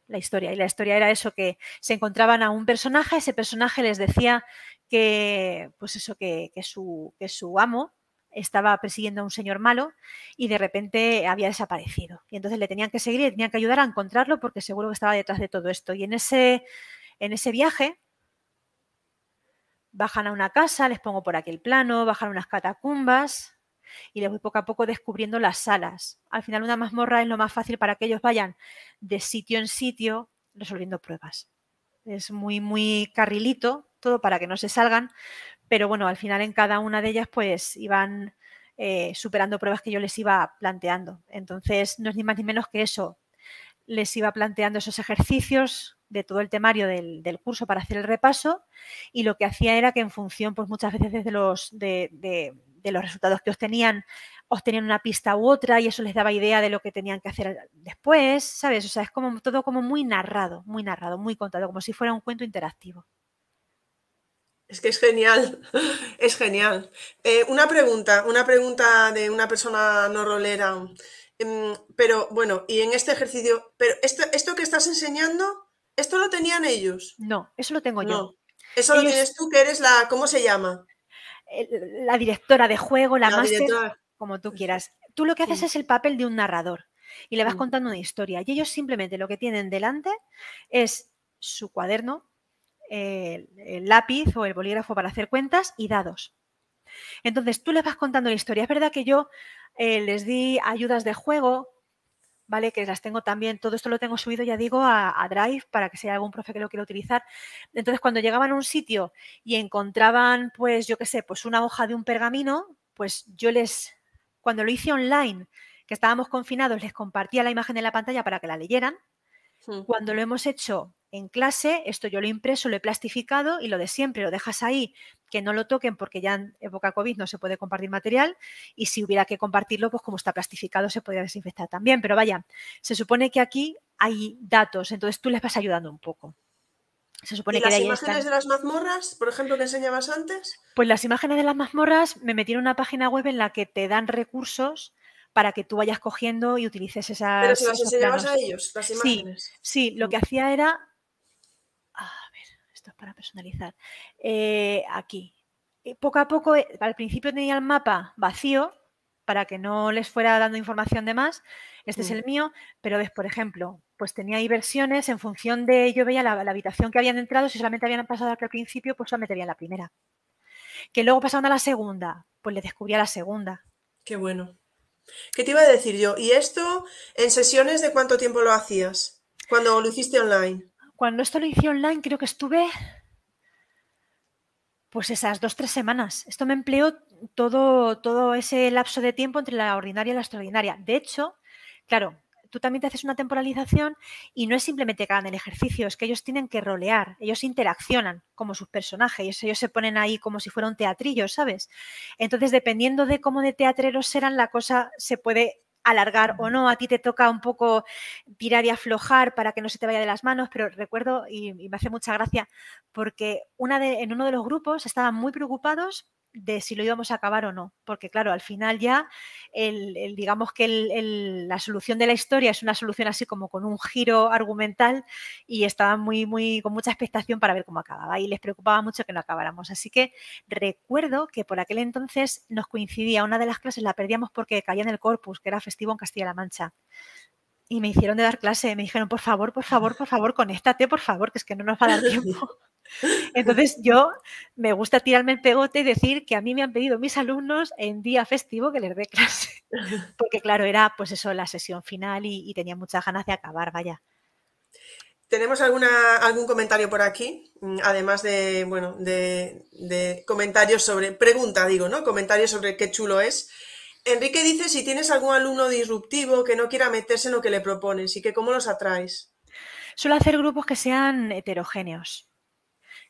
la historia. Y la historia era eso, que se encontraban a un personaje, ese personaje les decía que, pues eso, que, su, que su amo estaba persiguiendo a un señor malo y de repente había desaparecido. Y entonces le tenían que seguir y le tenían que ayudar a encontrarlo porque seguro que estaba detrás de todo esto. Y en ese, en ese viaje bajan a una casa, les pongo por aquí el plano, bajan unas catacumbas, y les voy poco a poco descubriendo las salas. Al final una mazmorra es lo más fácil para que ellos vayan de sitio en sitio resolviendo pruebas. Es muy, muy carrilito, todo para que no se salgan, pero bueno, al final en cada una de ellas pues iban eh, superando pruebas que yo les iba planteando. Entonces no es ni más ni menos que eso. Les iba planteando esos ejercicios de todo el temario del, curso para hacer el repaso y lo que hacía era que en función, pues muchas veces desde los de los resultados que obtenían, obtenían una pista u otra y eso les daba idea de lo que tenían que hacer después, ¿sabes? O sea, es como todo como muy narrado, muy narrado, muy contado, como si fuera un cuento interactivo. Es que es genial, (laughs) es genial. Eh, una pregunta, una pregunta de una persona no rolera. Em, pero bueno, y en este ejercicio, pero esto, esto que estás enseñando, ¿esto lo tenían ellos? No, eso lo tengo yo. Eso lo tienes tú, que eres la, ¿cómo se llama? La directora de juego, la, máster, como tú quieras. Tú lo que haces es el papel de un narrador y le vas mm. contando una historia. Y ellos simplemente lo que tienen delante es su cuaderno, el, lápiz o el bolígrafo para hacer cuentas y dados. Entonces tú le vas contando la historia. Es verdad que yo eh, les di ayudas de juego ¿vale? Que las tengo también, todo esto lo tengo subido, ya digo, a, Drive para que sea algún profe que lo quiera utilizar. Entonces, cuando llegaban a un sitio y encontraban, pues, yo qué sé, pues una hoja de un pergamino, pues yo les, cuando lo hice online, que estábamos confinados, les compartía la imagen en la pantalla para que la leyeran. Cuando lo hemos hecho en clase, esto yo lo he impreso, lo he plastificado y lo de siempre, lo dejas ahí, que no lo toquen porque ya en época COVID no se puede compartir material y si hubiera que compartirlo, pues como está plastificado se podría desinfectar también. Pero vaya, se supone que aquí hay datos, entonces tú les vas ayudando un poco. Se supone ¿Y que las imágenes de las mazmorras, por ejemplo, que enseñabas antes? Pues las imágenes de las mazmorras me metí en una página web en la que te dan recursos para que tú vayas cogiendo y utilices esas. Pero si las enseñabas a ellos, las imágenes. Sí, sí, lo que hacía era para personalizar. Eh, aquí. poco a poco, eh, al principio tenía el mapa vacío para que no les fuera dando información de más. Este es mm. el mío, pero ves, por ejemplo, pues tenía ahí versiones en función de, yo veía la, habitación que habían entrado, si solamente habían pasado aquí al principio, pues la metería en la primera. Que luego pasaban a la segunda, pues le descubría la segunda. Qué bueno. ¿Qué te iba a decir yo? ¿Y esto en sesiones de cuánto tiempo lo hacías? Cuando lo hiciste online. Cuando esto lo hice online, creo que estuve pues esas dos, tres semanas. Esto me empleó todo, todo ese lapso de tiempo entre la ordinaria y la extraordinaria. De hecho, claro, tú también te haces una temporalización y no es simplemente que hagan el ejercicio, es que ellos tienen que rolear, ellos interaccionan como sus personajes, ellos se ponen ahí como si fuera un teatrillo, ¿sabes? Entonces, dependiendo de cómo de teatreros serán, la cosa se puede alargar o no, a ti te toca un poco tirar y aflojar para que no se te vaya de las manos, pero recuerdo y, me hace mucha gracia porque una de, en uno de los grupos estaban muy preocupados de si lo íbamos a acabar o no, porque claro, al final ya el, digamos que la solución de la historia es una solución así como con un giro argumental y estaban muy, muy, con mucha expectación para ver cómo acababa y les preocupaba mucho que no acabáramos. Así que recuerdo que por aquel entonces nos coincidía, una de las clases la perdíamos porque caía en el corpus, que era festivo en Castilla-La Mancha y me hicieron de dar clase. Me dijeron, por favor, por favor, por favor, conéctate, por favor, que es que no nos va a dar tiempo. (laughs) Entonces yo me gusta tirarme el pegote y decir que a mí me han pedido mis alumnos en día festivo que les dé clase. (laughs) Porque claro, era pues eso, la sesión final y, tenía muchas ganas de acabar, vaya. ¿Tenemos alguna, algún comentario por aquí? Mm, además de, bueno, de, de, comentarios sobre, pregunta digo, ¿no? Comentarios sobre qué chulo es. Enrique dice si tienes algún alumno disruptivo que no quiera meterse en lo que le propones y que cómo los atraes. Suelo hacer grupos que sean heterogéneos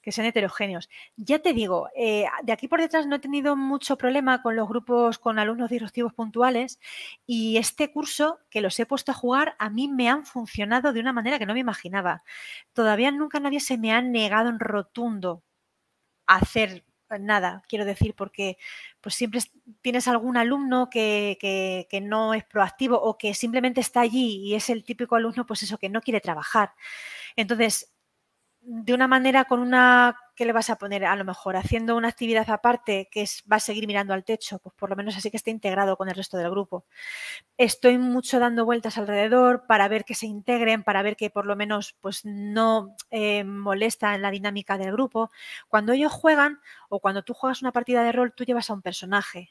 que sean heterogéneos. Ya te digo, eh, de aquí por detrás no he tenido mucho problema con los grupos con alumnos disruptivos puntuales y este curso que los he puesto a jugar a mí me han funcionado de una manera que no me imaginaba. Todavía nunca nadie se me ha negado en rotundo a hacer nada, quiero decir, porque pues siempre tienes algún alumno que, que, no es proactivo o que simplemente está allí y es el típico alumno, pues eso, que no quiere trabajar. Entonces, de una manera con una que le vas a poner a lo mejor haciendo una actividad aparte que es, va a seguir mirando al techo, pues por lo menos así que esté integrado con el resto del grupo. Estoy mucho dando vueltas alrededor para ver que se integren, para ver que por lo menos pues no eh, molesta en la dinámica del grupo. Cuando ellos juegan o cuando tú juegas una partida de rol, tú llevas a un personaje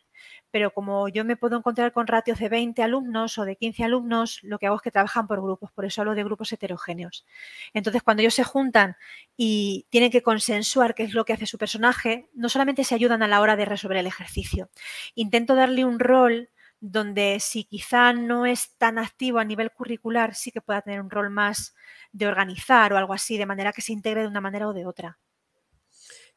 pero como yo me puedo encontrar con ratios de 20 alumnos o de 15 alumnos, lo que hago es que trabajan por grupos, por eso hablo de grupos heterogéneos. Entonces, cuando ellos se juntan y tienen que consensuar qué es lo que hace su personaje, no solamente se ayudan a la hora de resolver el ejercicio, intento darle un rol donde si quizá no es tan activo a nivel curricular, sí que pueda tener un rol más de organizar o algo así, de manera que se integre de una manera o de otra.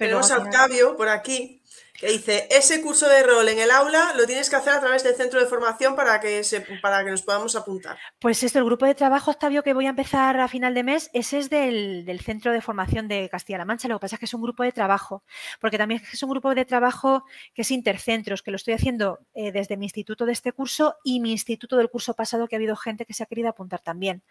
Tenemos a Octavio por aquí que dice, ese curso de rol en el aula lo tienes que hacer a través del centro de formación para que, se, para que nos podamos apuntar. Pues esto, el grupo de trabajo, Octavio, que voy a empezar a final de mes, ese es del, del centro de formación de Castilla-La Mancha. Lo que pasa es que es un grupo de trabajo, porque también es un grupo de trabajo que es intercentros, que lo estoy haciendo eh, desde mi instituto de este curso y mi instituto del curso pasado, que ha habido gente que se ha querido apuntar también.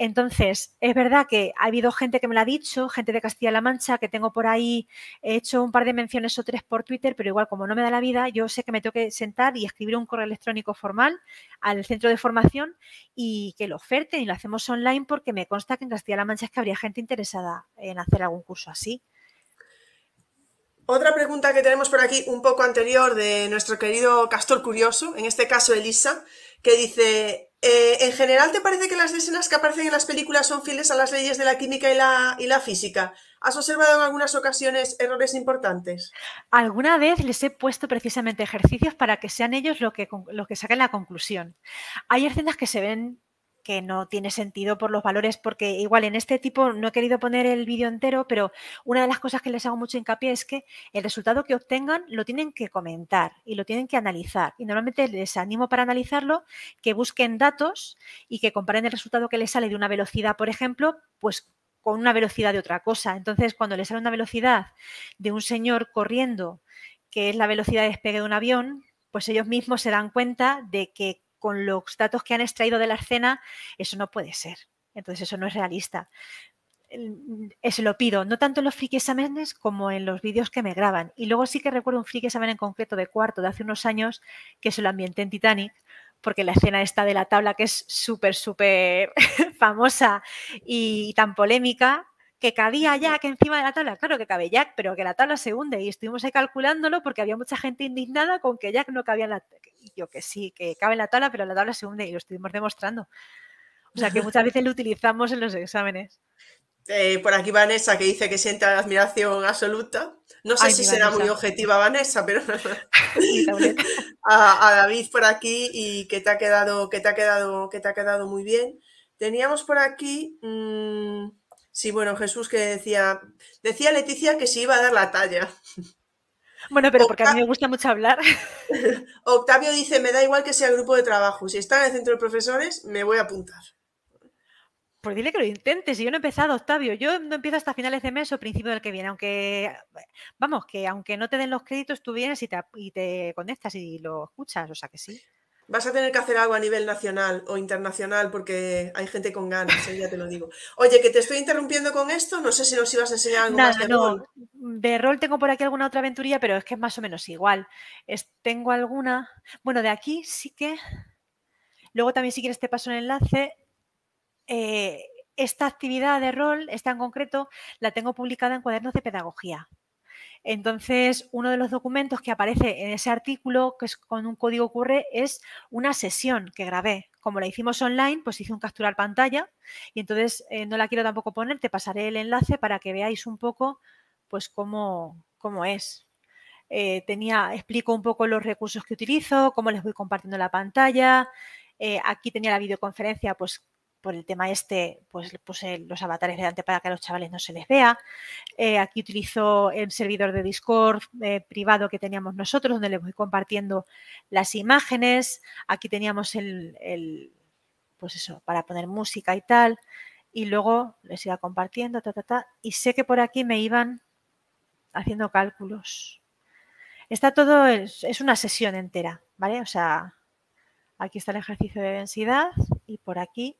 Entonces, es verdad que ha habido gente que me lo ha dicho, gente de Castilla-La Mancha, que tengo por ahí, he hecho un par de menciones o tres por Twitter, pero igual como no me da la vida, yo sé que me tengo que sentar y escribir un correo electrónico formal al centro de formación y que lo oferten y lo hacemos online porque me consta que en Castilla-La Mancha es que habría gente interesada en hacer algún curso así. Otra pregunta que tenemos por aquí, un poco anterior, de nuestro querido Castor Curioso, en este caso Elisa, que dice, eh, ¿En general te parece que las escenas que aparecen en las películas son fieles a las leyes de la química y la, física? ¿Has observado en algunas ocasiones errores importantes? Alguna vez les he puesto precisamente ejercicios para que sean ellos lo que, lo que saquen la conclusión. Hay escenas que se ven que no tiene sentido por los valores, porque igual en este tipo no he querido poner el vídeo entero, pero una de las cosas que les hago mucho hincapié es que el resultado que obtengan lo tienen que comentar y lo tienen que analizar. Y normalmente les animo para analizarlo que busquen datos y que comparen el resultado que les sale de una velocidad, por ejemplo, pues con una velocidad de otra cosa. Entonces, cuando les sale una velocidad de un señor corriendo, que es la velocidad de despegue de un avión, pues ellos mismos se dan cuenta de que con los datos que han extraído de la escena, eso no puede ser. Entonces eso no es realista. Eso lo pido, no tanto en los friki exámenes como en los vídeos que me graban. Y luego sí que recuerdo un friki examen en concreto de cuarto de hace unos años que se lo ambienté en Titanic, porque la escena está de la tabla que es súper, súper (laughs) famosa y tan polémica, que cabía Jack encima de la tabla. Claro que cabe Jack, pero que la tabla se hunde. Y estuvimos ahí calculándolo porque había mucha gente indignada con que Jack no cabía en la Yo que sí, que cabe en la tabla, pero la tabla se hunde y lo estuvimos demostrando. O sea que muchas veces lo utilizamos en los exámenes. Eh, por aquí Vanessa que dice que siente admiración absoluta. No sé si será muy objetiva Vanessa, pero (laughs) (laughs) a, David por aquí y que te ha quedado, que te ha quedado, que te ha quedado muy bien. Teníamos por aquí. Mm, Sí, bueno, Jesús que decía, decía Leticia que se iba a dar la talla. Bueno, pero porque a mí me gusta mucho hablar. (laughs) Octavio dice, me da igual que sea grupo de trabajo. Si está en el centro de profesores, me voy a apuntar. Pues dile que lo intentes. Si yo no he empezado, Octavio. Yo no empiezo hasta finales de mes o principio del que viene. Aunque, vamos, que aunque no te den los créditos, tú vienes y te, y te conectas y lo escuchas. O sea que sí. Vas a tener que hacer algo a nivel nacional o internacional porque hay gente con ganas, ¿eh? ya te lo digo. Oye, que te estoy interrumpiendo con esto, no sé si nos ibas a enseñar algo más de rol. De rol tengo por aquí alguna otra aventurilla, pero es que es más o menos igual. tengo alguna. Bueno, de aquí sí que. Luego también, si quieres, te paso un enlace. Eh, esta actividad de rol, esta en concreto, la tengo publicada en cuadernos de pedagogía. Entonces, uno de los documentos que aparece en ese artículo, que es con un código QR, es una sesión que grabé. Como la hicimos online, pues hice un capturar pantalla y entonces eh, no la quiero tampoco poner, te pasaré el enlace para que veáis un poco pues cómo, cómo es. Eh, tenía, explico un poco los recursos que utilizo, cómo les voy compartiendo la pantalla. Eh, aquí tenía la videoconferencia, pues por el tema este, pues puse los avatares delante para que a los chavales no se les vea. Eh, aquí utilizo el servidor de Discord eh, privado que teníamos nosotros, donde les voy compartiendo las imágenes. Aquí teníamos el, pues eso, para poner música y tal. Y luego les iba compartiendo, ta, ta, ta. Y sé que por aquí me iban haciendo cálculos. Está todo, es una sesión entera, ¿vale? O sea, aquí está el ejercicio de densidad y por aquí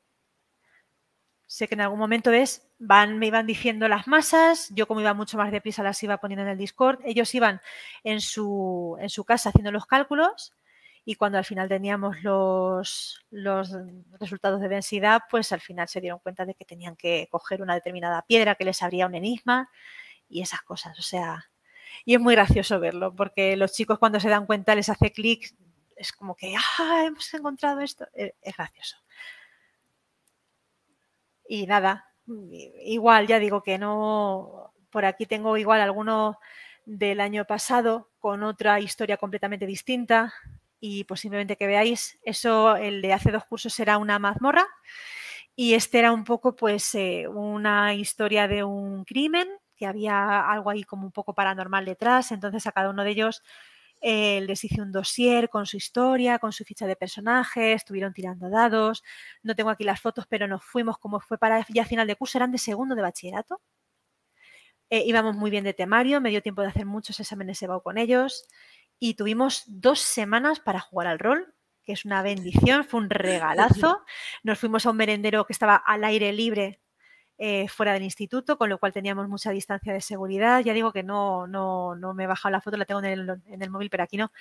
Sé que en algún momento es, van, me iban diciendo las masas, yo como iba mucho más deprisa las iba poniendo en el Discord, ellos iban en su, en su casa haciendo los cálculos y cuando al final teníamos los, los resultados de densidad, pues al final se dieron cuenta de que tenían que coger una determinada piedra que les abría un enigma y esas cosas, o sea, y es muy gracioso verlo, porque los chicos cuando se dan cuenta les hace clic, es como que, ah, hemos encontrado esto, e, es gracioso. Y nada, igual ya digo que no, por aquí tengo igual alguno del año pasado con otra historia completamente distinta y posiblemente que veáis, eso, el de hace dos cursos era una mazmorra y este era un poco pues eh, una historia de un crimen, que había algo ahí como un poco paranormal detrás, entonces a cada uno de ellos eh, les hice un dossier con su historia, con su ficha de personaje, estuvieron tirando dados. No tengo aquí las fotos, pero nos fuimos como fue para ya final de curso, eran de segundo de bachillerato. Eh, íbamos muy bien de temario, me dio tiempo de hacer muchos exámenes EBAU con ellos y tuvimos dos semanas para jugar al rol, que es una bendición, fue un regalazo. (laughs) Nos fuimos a un merendero que estaba al aire libre eh, fuera del instituto, con lo cual teníamos mucha distancia de seguridad. Ya digo que no, no, no me he bajado la foto, la tengo en el, en el móvil, pero aquí no.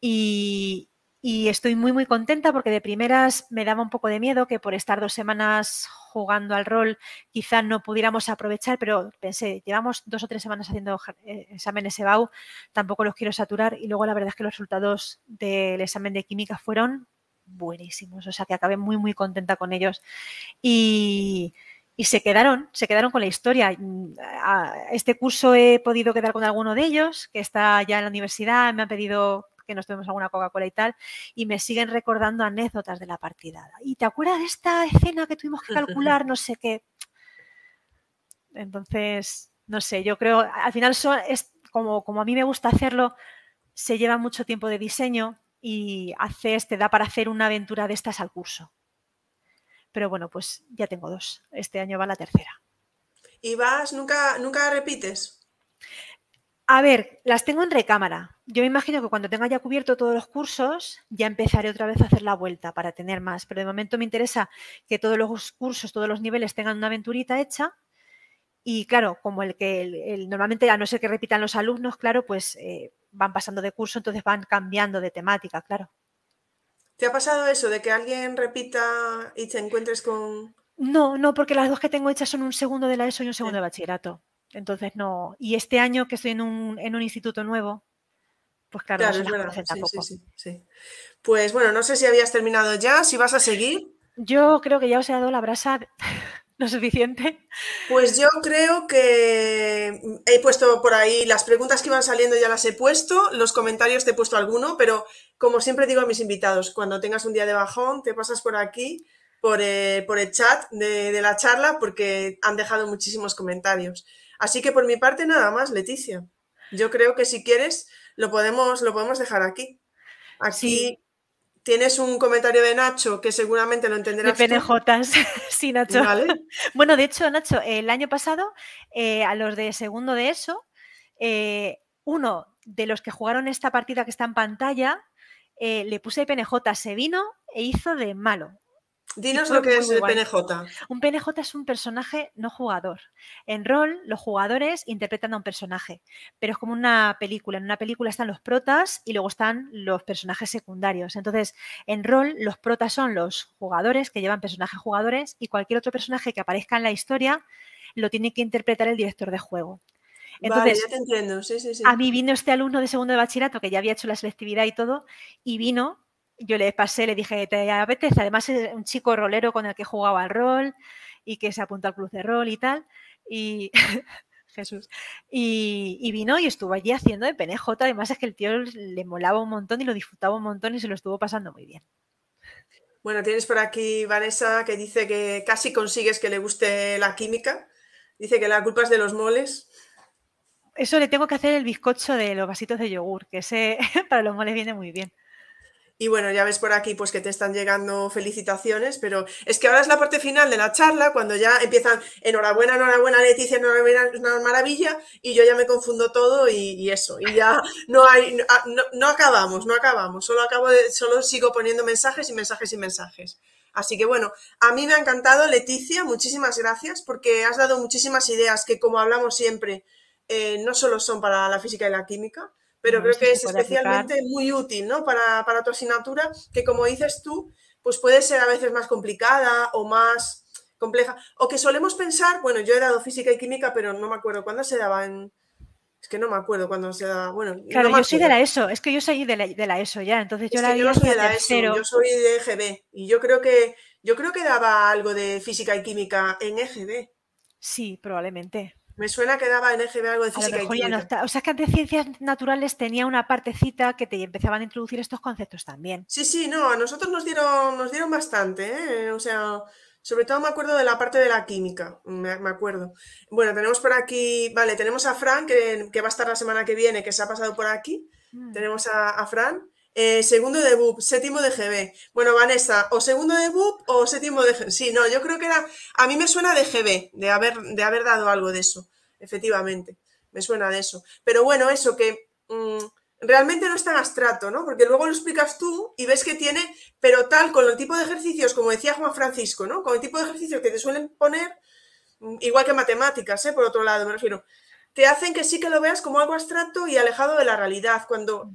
Y, y, estoy muy, muy contenta porque de primeras me daba un poco de miedo que por estar dos semanas jugando al rol quizá no pudiéramos aprovechar, pero pensé, llevamos dos o tres semanas haciendo eh, exámenes EBAU, tampoco los quiero saturar y luego la verdad es que los resultados del examen de química fueron buenísimos, o sea que acabé muy, muy contenta con ellos. Y y se quedaron, se quedaron con la historia. Mm, este curso he podido quedar con alguno de ellos, que está ya en la universidad, me han pedido que nos tomemos alguna Coca-Cola y tal, y me siguen recordando anécdotas de la partida. ¿Y te acuerdas de esta escena que tuvimos que calcular? No sé qué. Entonces, no sé, yo creo, al final es como, a mí me gusta hacerlo, se lleva mucho tiempo de diseño y hace, te da para hacer una aventura de estas al curso. Pero bueno, pues ya tengo dos. Este año va la tercera. ¿Y vas, nunca, nunca repites? A ver, las tengo en recámara. Yo me imagino que cuando tenga ya cubierto todos los cursos, ya empezaré otra vez a hacer la vuelta para tener más. Pero de momento me interesa que todos los cursos, todos los niveles tengan una aventurita hecha. Y claro, como el que normalmente, a no ser que repitan los alumnos, claro, pues eh, van pasando de curso, entonces van cambiando de temática, claro. ¿Te ha pasado eso de que alguien repita y te encuentres con... No, no, porque las dos que tengo hechas son un segundo de la ESO y un segundo de bachillerato. Entonces no. Y este año que estoy en un, en un instituto nuevo, pues claro, no se sí, sí, Pues bueno, no sé si habías terminado ya, si vas a seguir. Yo creo que ya os he dado la brasa lo suficiente. Pues yo creo que he puesto por ahí las preguntas que iban saliendo, ya las he puesto, los comentarios te he puesto alguno, pero como siempre digo a mis invitados, cuando tengas un día de bajón, te pasas por aquí, por, eh, el chat de, la charla, porque han dejado muchísimos comentarios. Así que por mi parte, nada más, Leticia. Yo creo que si quieres, lo podemos, lo podemos dejar aquí. Aquí tienes un comentario de Nacho que seguramente lo entenderás. De PNJs, (laughs) sí, Nacho. (laughs) Bueno, de hecho, Nacho, el año pasado, eh, a los de segundo de eso, eh, uno de los que jugaron esta partida que está en pantalla, eh, le puse PNJ, se vino e hizo de malo. Dinos lo que es el PNJ. Un PNJ es un personaje no jugador. En rol, los jugadores interpretan a un personaje, pero es como una película. En una película están los protas y luego están los personajes secundarios. Entonces, en rol, los protas son los jugadores que llevan personajes jugadores y cualquier otro personaje que aparezca en la historia lo tiene que interpretar el director de juego. Entonces, ya te entiendo. Sí, sí, sí. A mí vino este alumno de segundo de bachillerato que ya había hecho la selectividad y todo, y vino yo le pasé, le dije, ¿te apetece? Además es un chico rolero con el que jugaba al rol y que se apuntó al club de rol y tal. Y (laughs) Jesús. Y, vino y estuvo allí haciendo de PNJ. Además es que el tío le molaba un montón y lo disfrutaba un montón y se lo estuvo pasando muy bien. Bueno, tienes por aquí Vanessa que dice que casi consigues que le guste la química. Dice que la culpa es de los moles. Eso le tengo que hacer el bizcocho de los vasitos de yogur, que ese (laughs) para los moles viene muy bien. Y bueno, ya ves por aquí pues que te están llegando felicitaciones, pero es que ahora es la parte final de la charla, cuando ya empiezan enhorabuena, enhorabuena Leticia, enhorabuena, es una maravilla, y yo ya me confundo todo y, eso, y ya no hay, ah, no, acabamos, no acabamos, solo acabo solo sigo poniendo mensajes y mensajes y mensajes. Así que bueno, a mí me ha encantado Leticia, muchísimas gracias, porque has dado muchísimas ideas que como hablamos siempre, eh, no solo son para la física y la química, pero creo que es especialmente muy útil ¿no? para, tu asignatura, que como dices tú, pues puede ser a veces más complicada o más compleja, o que solemos pensar, bueno, yo he dado física y química, pero no me acuerdo cuándo se daba en... Es que no me acuerdo cuándo se daba, bueno... Claro, yo soy de la ESO, es que yo soy de la, ESO ya, entonces yo la yo no soy de la ESO, yo soy de EGB, y yo creo que yo creo que daba algo de física y química en EGB. Sí, probablemente. Me suena que daba en EGB algo de física y. O sea, que antes ciencias naturales tenía una partecita que te empezaban a introducir estos conceptos también. Sí, sí, no, a nosotros nos dieron, nos dieron bastante, ¿eh? O sea, sobre todo me acuerdo de la parte de la química, me, acuerdo. Bueno, tenemos por aquí, vale, tenemos a Fran, que, va a estar la semana que viene, que se ha pasado por aquí. Mm. Tenemos a, Fran. Eh, segundo de BUP, séptimo de GB. Bueno, Vanessa, o segundo de BUP o séptimo de GB. Sí, no, yo creo que era. A mí me suena de GB, de haber, de haber dado algo de eso, efectivamente. Me suena de eso. Pero bueno, eso que mm, realmente no es tan abstracto, ¿no? Porque luego lo explicas tú y ves que tiene, pero tal, con el tipo de ejercicios, como decía Juan Francisco, ¿no? Con el tipo de ejercicios que te suelen poner, mm, igual que matemáticas, ¿eh? Por otro lado, me refiero, te hacen que sí que lo veas como algo abstracto y alejado de la realidad, cuando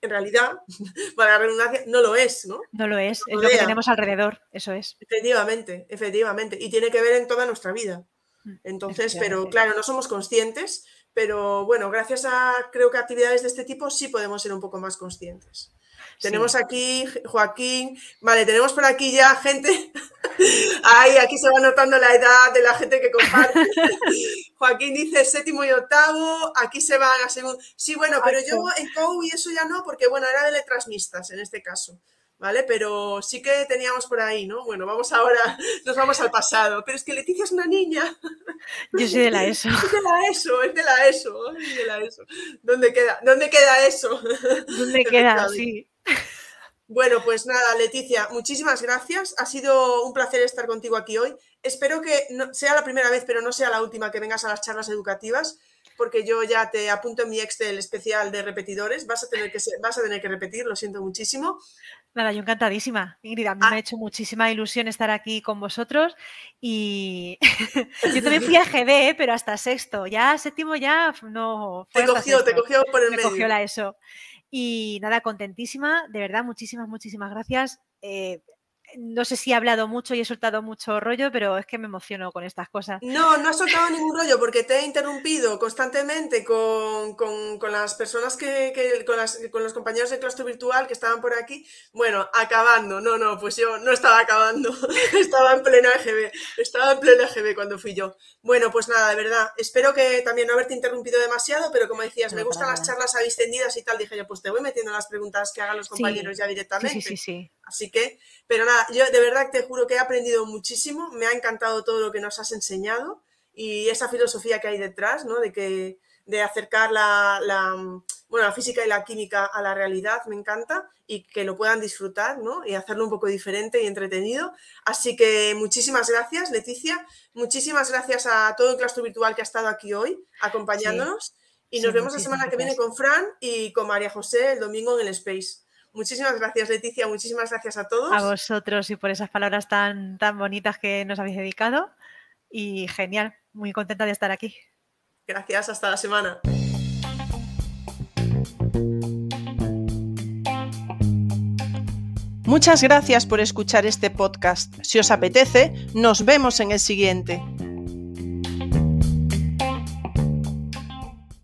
en realidad, (laughs) para la redundancia, no lo es, ¿no? No lo es, es lo que tenemos alrededor, eso es. Efectivamente, efectivamente. Y tiene que ver en toda nuestra vida. Mm, Entonces, pero claro, no somos conscientes, pero bueno, gracias a creo que actividades de este tipo sí podemos ser un poco más conscientes. Tenemos aquí Joaquín, vale, tenemos por aquí ya gente. (laughs) Ay, aquí se va notando la edad de la gente que comparte. (laughs) Joaquín dice séptimo y octavo, aquí se van a segundo. Sí, bueno, pero yo en COU y eso ya no, porque bueno, era de letras mixtas en este caso. ¿vale? Pero sí que teníamos por ahí, ¿no? Bueno, vamos ahora, (laughs) nos vamos al pasado. Pero es que Leticia es una niña. Yo soy de la ESO. Es de la ESO, es de la ESO, es de la ESO. ¿Dónde queda? ¿Dónde queda eso? ¿Dónde queda? Sí. Bueno, pues nada, Leticia, muchísimas gracias. Ha sido un placer estar contigo aquí hoy. Espero que no, sea la primera vez, pero no sea la última que vengas a las charlas educativas, porque yo ya te apunto en mi Excel especial de repetidores. Vas a tener que, vas a tener que repetir, lo siento muchísimo. Nada, yo encantadísima. Ingrid, a mí me ah. ha hecho muchísima ilusión estar aquí con vosotros y (laughs) yo también fui a GB, ¿eh? pero hasta sexto. Ya séptimo ya no. Te cogió, te cogió por el me medio. cogió la ESO. Y nada, contentísima, de verdad, muchísimas, muchísimas gracias. Eh, no sé si he hablado mucho y he soltado mucho rollo, pero es que me emociono con estas cosas. No, no has soltado ningún rollo porque te he interrumpido constantemente con, las personas que, con, con, los compañeros de claustro virtual que estaban por aquí. Bueno, acabando, no, no, pues yo no estaba acabando, (laughs) estaba en pleno EGB, estaba en pleno EGB cuando fui yo. Bueno, pues nada, de verdad, espero que también no haberte interrumpido demasiado, pero como decías, me gustan las charlas avistendidas y tal, dije yo, pues te voy metiendo las preguntas que hagan los compañeros ya directamente. Sí, sí, sí. Así que, pero nada, yo de verdad te juro que he aprendido muchísimo, me ha encantado todo lo que nos has enseñado y esa filosofía que hay detrás, ¿no? De que, de acercar la, bueno, la física y la química a la realidad, me encanta, y que lo puedan disfrutar, ¿no? Y hacerlo un poco diferente y entretenido. Así que muchísimas gracias, Leticia. Muchísimas gracias a todo el claustro virtual que ha estado aquí hoy acompañándonos. y nos vemos la semana que viene con Fran y con María José el domingo en el Space. Muchísimas gracias, Leticia. Muchísimas gracias a todos. A vosotros y por esas palabras tan, tan bonitas que nos habéis dedicado. Y genial, muy contenta de estar aquí. Gracias, hasta la semana. Muchas gracias por escuchar este podcast. Si os apetece, nos vemos en el siguiente.